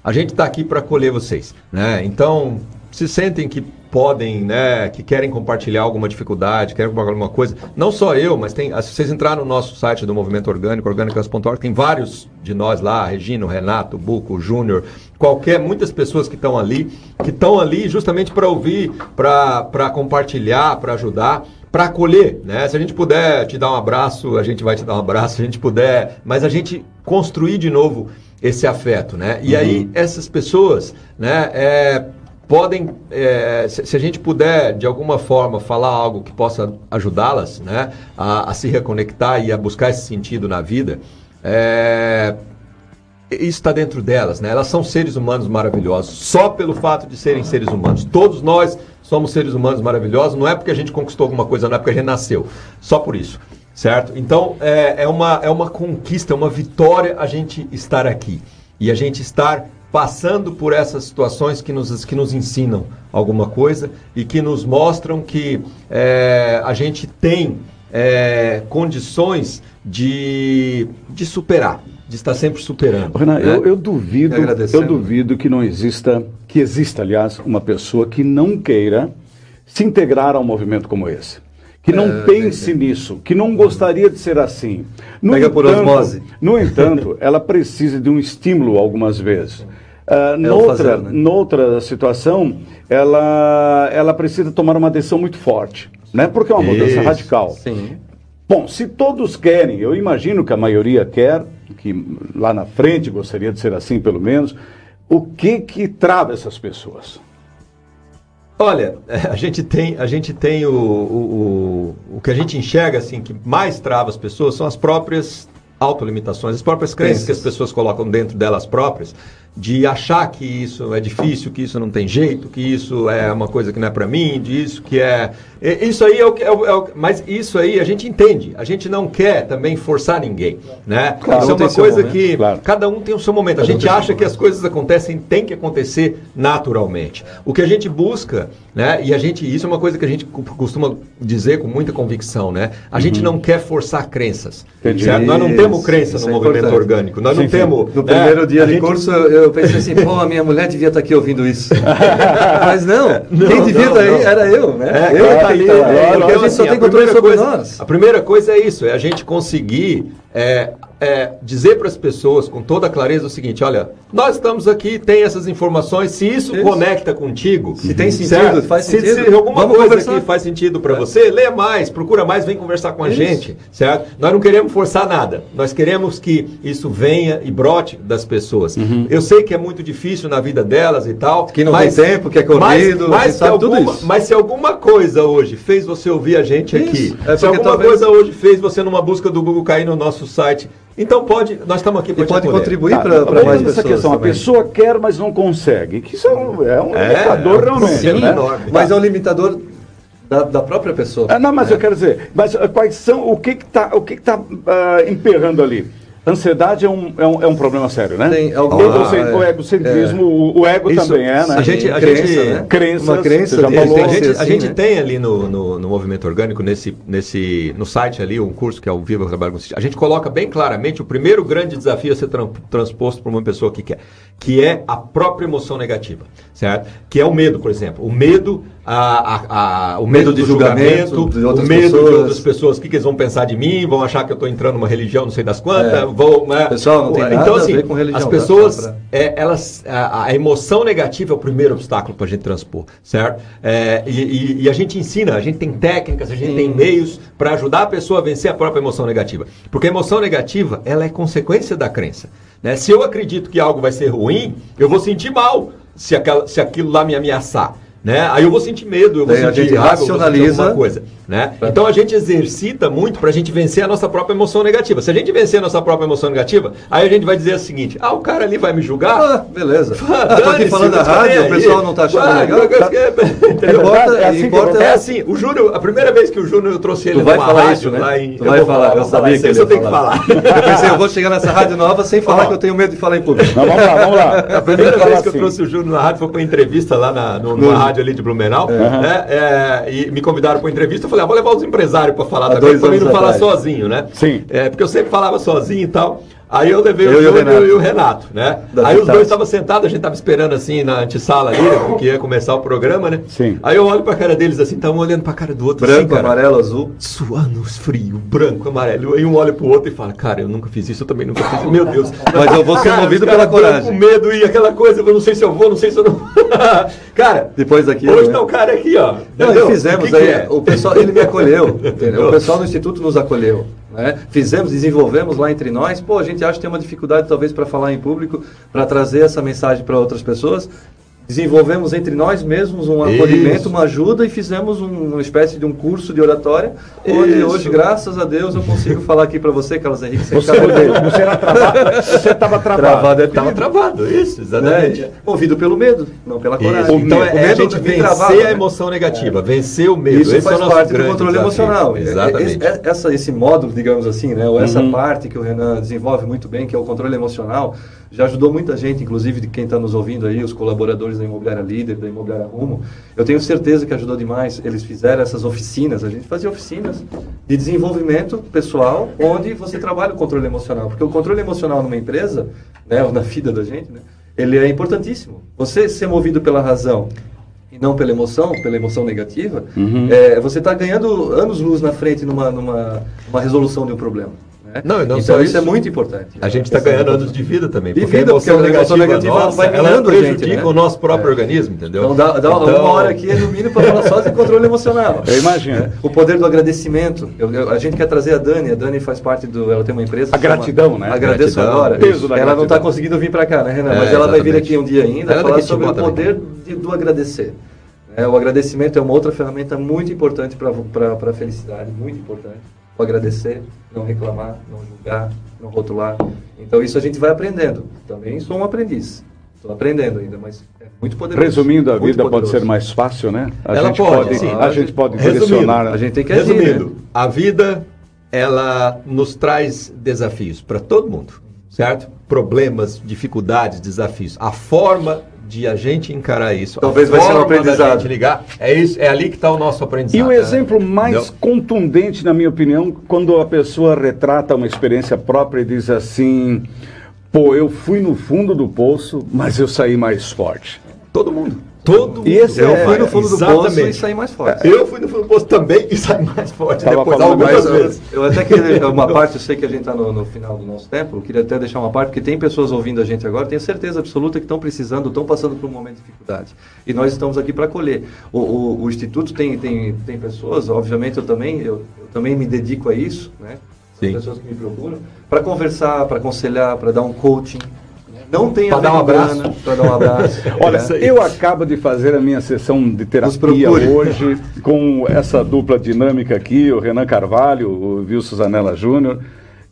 Speaker 2: a gente está aqui para acolher vocês, né? Então, se sentem que podem, né, que querem compartilhar alguma dificuldade, querem compartilhar alguma coisa, não só eu, mas tem, se vocês entrarem no nosso site do Movimento Orgânico, orgânicas.org, tem vários de nós lá, Regina, Renato, Buco, Júnior, qualquer, muitas pessoas que estão ali, que estão ali justamente para ouvir, para compartilhar, para ajudar para acolher, né? Se a gente puder te dar um abraço, a gente vai te dar um abraço, se a gente puder, mas a gente construir de novo esse afeto, né? E uhum. aí essas pessoas, né? É, podem, é, se, a gente puder de alguma forma falar algo que possa ajudá-las, né, a, a, se reconectar e a buscar esse sentido na vida, é, isso está dentro delas, né? Elas são seres humanos maravilhosos, só pelo fato de serem seres humanos. Todos nós somos seres humanos maravilhosos, não é porque a gente conquistou alguma coisa, não é porque a gente nasceu, só por isso, certo? Então é, é, uma, é uma conquista, é uma vitória a gente estar aqui e a gente estar passando por essas situações que nos, que nos ensinam alguma coisa e que nos mostram que é, a gente tem é, condições de, de superar, de estar sempre superando.
Speaker 1: Renan, né? eu, eu, duvido, eu duvido que não exista, que exista, aliás, uma pessoa que não queira se integrar a um movimento como esse. Que não é, pense é, nisso, que não gostaria de ser assim.
Speaker 3: No Pega entanto, por osmose.
Speaker 1: No entanto, ela precisa de um estímulo algumas vezes. Uh, noutra, fazer, né? noutra situação, ela, ela precisa tomar uma decisão muito forte, né? porque é uma mudança Isso, radical.
Speaker 3: Sim.
Speaker 1: Bom, se todos querem, eu imagino que a maioria quer, que lá na frente gostaria de ser assim pelo menos, o que que trava essas pessoas?
Speaker 2: Olha, a gente tem, a gente tem o, o, o, o que a gente enxerga assim que mais trava as pessoas são as próprias autolimitações, as próprias crenças que as pessoas colocam dentro delas próprias de achar que isso é difícil, que isso não tem jeito, que isso é uma coisa que não é para mim, disso que é isso aí é o que é, o, é o, mas isso aí a gente entende. A gente não quer também forçar ninguém, né? Claro, isso é uma coisa que claro. cada um tem o seu momento. A gente acha que as coisas acontecem, tem que acontecer naturalmente. O que a gente busca, né? E a gente isso é uma coisa que a gente costuma dizer com muita convicção, né? A uhum. gente não quer forçar crenças. Nós não temos crença no é movimento importante. orgânico. Nós sim, não temos.
Speaker 3: No né? primeiro dia de gente... curso eu pensei assim, pô, a minha mulher devia estar aqui ouvindo isso. mas não, não quem devia estar aí era eu, né?
Speaker 2: É,
Speaker 3: eu,
Speaker 2: ali. É, porque a gente só tem controle sobre coisa, nós. A primeira coisa é isso, é a gente conseguir é, é, dizer para as pessoas com toda clareza o seguinte: olha, nós estamos aqui, tem essas informações, se isso, isso. conecta contigo,
Speaker 3: se tem sentido, certo? faz sentido.
Speaker 2: Se, se alguma Vamos coisa conversar. aqui faz sentido para é. você, lê mais, procura mais, vem conversar com a isso. gente, certo? Nós não queremos forçar nada, nós queremos que isso venha e brote das pessoas. Uhum. Eu sei que é muito difícil na vida delas e tal.
Speaker 3: Que não mas, tem tempo, que é corrido,
Speaker 2: mas, mas, se alguma, mas se alguma coisa hoje fez você ouvir a gente aqui, é se alguma talvez... coisa hoje fez você numa busca do Google cair no nosso site então pode, nós estamos aqui
Speaker 3: para pode contribuir tá, para mais
Speaker 1: essa questão. Também. A pessoa quer, mas não consegue. Que isso é um, é um é, limitador realmente. Sim, né?
Speaker 3: Mas é um limitador da, da, própria pessoa.
Speaker 1: É, não, mas é. eu quero dizer, mas uh, quais são, o que está o que que tá, uh, emperrando ali? Ansiedade é um, é um, é um problema sério, né? Tem algum, é, o egocentrismo, é. o, o, ego Isso, também é, né?
Speaker 2: A gente, a
Speaker 1: crença,
Speaker 2: gente, né?
Speaker 1: Crenças,
Speaker 2: uma crença, já falou, a gente, assim, a gente né? tem ali no, no, no, movimento orgânico, nesse, nesse, no site ali, um curso que é o Viva Trabalho com A gente coloca bem claramente o primeiro grande desafio a ser tra transposto por uma pessoa que quer, que é a própria emoção negativa, certo? Que é o medo, por exemplo. O medo a, a, a, o medo, de julgamento, julgamento o medo pessoas. de outras pessoas, o que, que, eles vão pensar de mim, vão achar que eu estou entrando numa religião, não sei das quantas, é. vou,
Speaker 3: né? Pessoal, não tem nada então, assim, a ver com religião.
Speaker 2: As tá? pessoas, pra... é, elas, a, a, emoção negativa é o primeiro obstáculo para a gente transpor, certo? É, e, e, e, a gente ensina, a gente tem técnicas, a gente Sim. tem meios para ajudar a pessoa a vencer a própria emoção negativa. Porque a emoção negativa, ela é consequência da crença. Né? Se eu acredito que algo vai ser ruim, eu vou sentir mal se, aquela, se aquilo lá me ameaçar. Né? Aí eu vou sentir medo, eu vou Daí sentir raiva, racionaliza alguma coisa. Né? Então a gente exercita muito para a gente vencer a nossa própria emoção negativa. Se a gente vencer a nossa própria emoção negativa, aí a gente vai dizer o seguinte: ah, o cara ali vai me julgar. Ah,
Speaker 3: beleza. Ah, tô aqui falando da rádio, o pessoal não está achando ah, legal. Tá.
Speaker 2: Entendeu? Importa, é, assim, importa... é assim, o Júnior, a primeira vez que o Júnior eu trouxe ele
Speaker 3: tu vai falar rádio, isso, né? lá em. Tu vai falar, eu sabia que
Speaker 2: eu tenho que falar.
Speaker 3: Eu pensei, eu vou chegar nessa rádio nova sem falar que eu tenho medo de falar em público.
Speaker 2: vamos lá, vamos lá. A primeira vez que eu trouxe o Júnior na rádio foi para entrevista lá na, numa rádio ali de Blumenau. Né? É, e me convidaram para entrevista. Eu falei, ah, vou levar os empresários para falar Há também, para mim não falar sozinho, né?
Speaker 1: Sim.
Speaker 2: É, porque eu sempre falava sozinho e tal. Aí eu levei eu o Júnior e o Renato, né? Da aí os dois estavam sentados, a gente estava esperando assim na antessala ali, né, porque ia começar o programa, né?
Speaker 1: Sim.
Speaker 2: Aí eu olho pra cara deles assim, estavam olhando pra cara do outro.
Speaker 3: Branco,
Speaker 2: assim, cara,
Speaker 3: amarelo, azul.
Speaker 2: Suando frio, branco, amarelo. E um olha pro outro e fala, cara, eu nunca fiz isso, eu também nunca fiz isso. Meu Deus.
Speaker 3: Mas eu vou ser cara, movido pela coragem.
Speaker 2: com medo e aquela coisa, eu não sei se eu vou, não sei se eu não. cara,
Speaker 3: depois daqui.
Speaker 2: Hoje né? tá o cara aqui, ó.
Speaker 3: Não, fizemos que aí. Que é? O pessoal, ele me acolheu. entendeu? O pessoal do Instituto nos acolheu. Né? Fizemos, desenvolvemos lá entre nós. Pô, a gente acha que tem uma dificuldade talvez para falar em público, para trazer essa mensagem para outras pessoas desenvolvemos entre nós mesmos um acolhimento, Isso. uma ajuda e fizemos um, uma espécie de um curso de oratória, onde Isso. hoje, graças a Deus, eu consigo falar aqui para você, Carlos Henrique,
Speaker 1: você era travado, você estava travado.
Speaker 2: Travado, estava é travado, isso, exatamente.
Speaker 3: Né? Movido pelo medo, não pela coragem.
Speaker 2: Então, é, o medo a gente vencer travado, a né? emoção negativa, é. vencer o medo.
Speaker 3: Isso esse faz é parte do controle desafio. emocional.
Speaker 2: Exatamente.
Speaker 3: Esse, essa, esse módulo, digamos assim, né, ou essa uhum. parte que o Renan desenvolve muito bem, que é o controle emocional, já ajudou muita gente, inclusive de quem está nos ouvindo aí, os colaboradores da Imobiliária Líder, da Imobiliária Rumo. Eu tenho certeza que ajudou demais. Eles fizeram essas oficinas, a gente fazia oficinas de desenvolvimento pessoal, onde você trabalha o controle emocional. Porque o controle emocional numa empresa, né, ou na vida da gente, né, ele é importantíssimo. Você ser movido pela razão e não pela emoção, pela emoção negativa, uhum. é, você está ganhando anos-luz na frente numa, numa, numa resolução de um problema.
Speaker 2: Né? Não, não
Speaker 3: então isso, isso, é muito importante.
Speaker 2: A gente está ganhando anos de vida também.
Speaker 3: De vida, porque a emoção negativa,
Speaker 2: nossa, vai minando a gente. Né? o nosso próprio é. organismo, entendeu?
Speaker 3: Então dá, dá então... uma hora aqui, no mínimo, para falar só de controle emocional.
Speaker 1: Eu imagino.
Speaker 3: O poder do agradecimento. Eu, eu, a gente quer trazer a Dani, a Dani faz parte do. Ela tem uma empresa.
Speaker 1: A gratidão, chama, né?
Speaker 3: Agradeço
Speaker 1: gratidão,
Speaker 3: agora. Peso ela não está conseguindo vir para cá, né, Renan? É, Mas ela exatamente. vai vir aqui um dia ainda ela falar sobre o poder de, do agradecer. É, o agradecimento é uma outra ferramenta muito importante para a felicidade, muito importante o agradecer, não reclamar, não julgar, não rotular. Então isso a gente vai aprendendo. Também sou um aprendiz. Estou aprendendo ainda, mas é muito
Speaker 1: poderoso. Resumindo, a vida poderoso. pode ser mais fácil, né?
Speaker 2: A ela gente pode,
Speaker 1: sim. A, a gente pode direcionar.
Speaker 2: A gente tem que agir, Resumindo, né? a vida ela nos traz desafios para todo mundo, certo? Problemas, dificuldades, desafios. A forma de a gente encarar isso.
Speaker 1: Talvez vai ser um aprendizado.
Speaker 2: ligar, é isso, é ali que está o nosso aprendizado.
Speaker 1: E o exemplo mais Entendeu? contundente, na minha opinião, quando a pessoa retrata uma experiência própria e diz assim: pô, eu fui no fundo do poço, mas eu saí mais forte.
Speaker 2: Todo mundo.
Speaker 1: Todo
Speaker 2: e esse
Speaker 3: eu é, fui no fundo exatamente. do poço e saí mais forte.
Speaker 2: Eu fui no fundo do poço também e saí mais forte.
Speaker 1: Tava depois, algumas vezes.
Speaker 3: Eu, eu até queria uma parte, eu sei que a gente está no, no, final do nosso tempo, eu queria até deixar uma parte, porque tem pessoas ouvindo a gente agora, tenho certeza absoluta que estão precisando, estão passando por um momento de dificuldade. E nós estamos aqui para acolher. O, o, o, Instituto tem, tem, tem pessoas, obviamente eu também, eu, eu também me dedico a isso, né? Sim. pessoas que me procuram, para conversar, para aconselhar, para dar um coaching. Não tem
Speaker 2: para dar um abraço.
Speaker 3: Para dar um abraço.
Speaker 1: Olha, é. eu acabo de fazer a minha sessão de terapia hoje com essa dupla dinâmica aqui, o Renan Carvalho, o Wilson Zanella Júnior.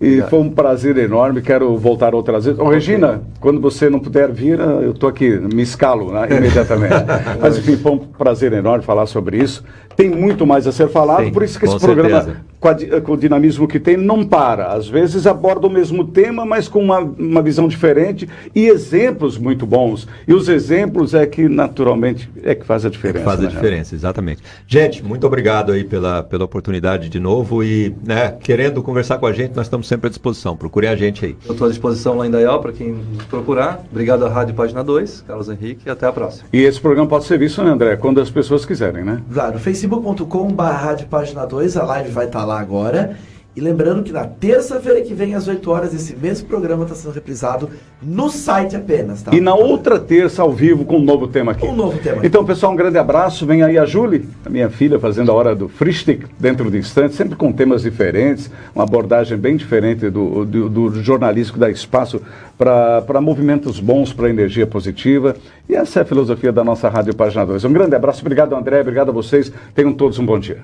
Speaker 1: E foi um prazer enorme. Quero voltar outras vezes. Ô, Regina, quando você não puder vir, eu estou aqui, me escalo né, imediatamente. Mas, enfim, foi um prazer enorme falar sobre isso. Tem muito mais a ser falado, Sim, por isso que esse programa, com, a, com, o dinamismo que tem, não para. Às vezes aborda o mesmo tema, mas com uma, uma visão diferente e exemplos muito bons. E os exemplos é que, naturalmente, é que faz a diferença. É
Speaker 2: faz a né? diferença, exatamente. Gente, muito obrigado aí pela, pela oportunidade de novo e, né, querendo conversar com a gente, nós estamos sempre à disposição. Procure a gente aí.
Speaker 3: Eu estou à disposição lá em Dayal para quem procurar. Obrigado à Rádio Página 2, Carlos Henrique, e até a próxima.
Speaker 1: E esse programa pode ser visto, né, André, quando as pessoas quiserem, né?
Speaker 4: Claro, Facebook facebook.com.br página 2, a live vai estar tá lá agora. E lembrando que na terça-feira que vem, às 8 horas, esse mesmo programa está sendo reprisado no site apenas, tá?
Speaker 1: E na outra terça, ao vivo, com um novo tema aqui.
Speaker 4: Um novo tema.
Speaker 1: Então, pessoal, um grande abraço. Vem aí a Julie, a minha filha, fazendo a hora do Freestick dentro do instante, sempre com temas diferentes, uma abordagem bem diferente do, do, do jornalístico, da espaço para movimentos bons, para energia positiva. E essa é a filosofia da nossa Rádio Página 2. Um grande abraço. Obrigado, André. Obrigado a vocês. Tenham todos um bom dia.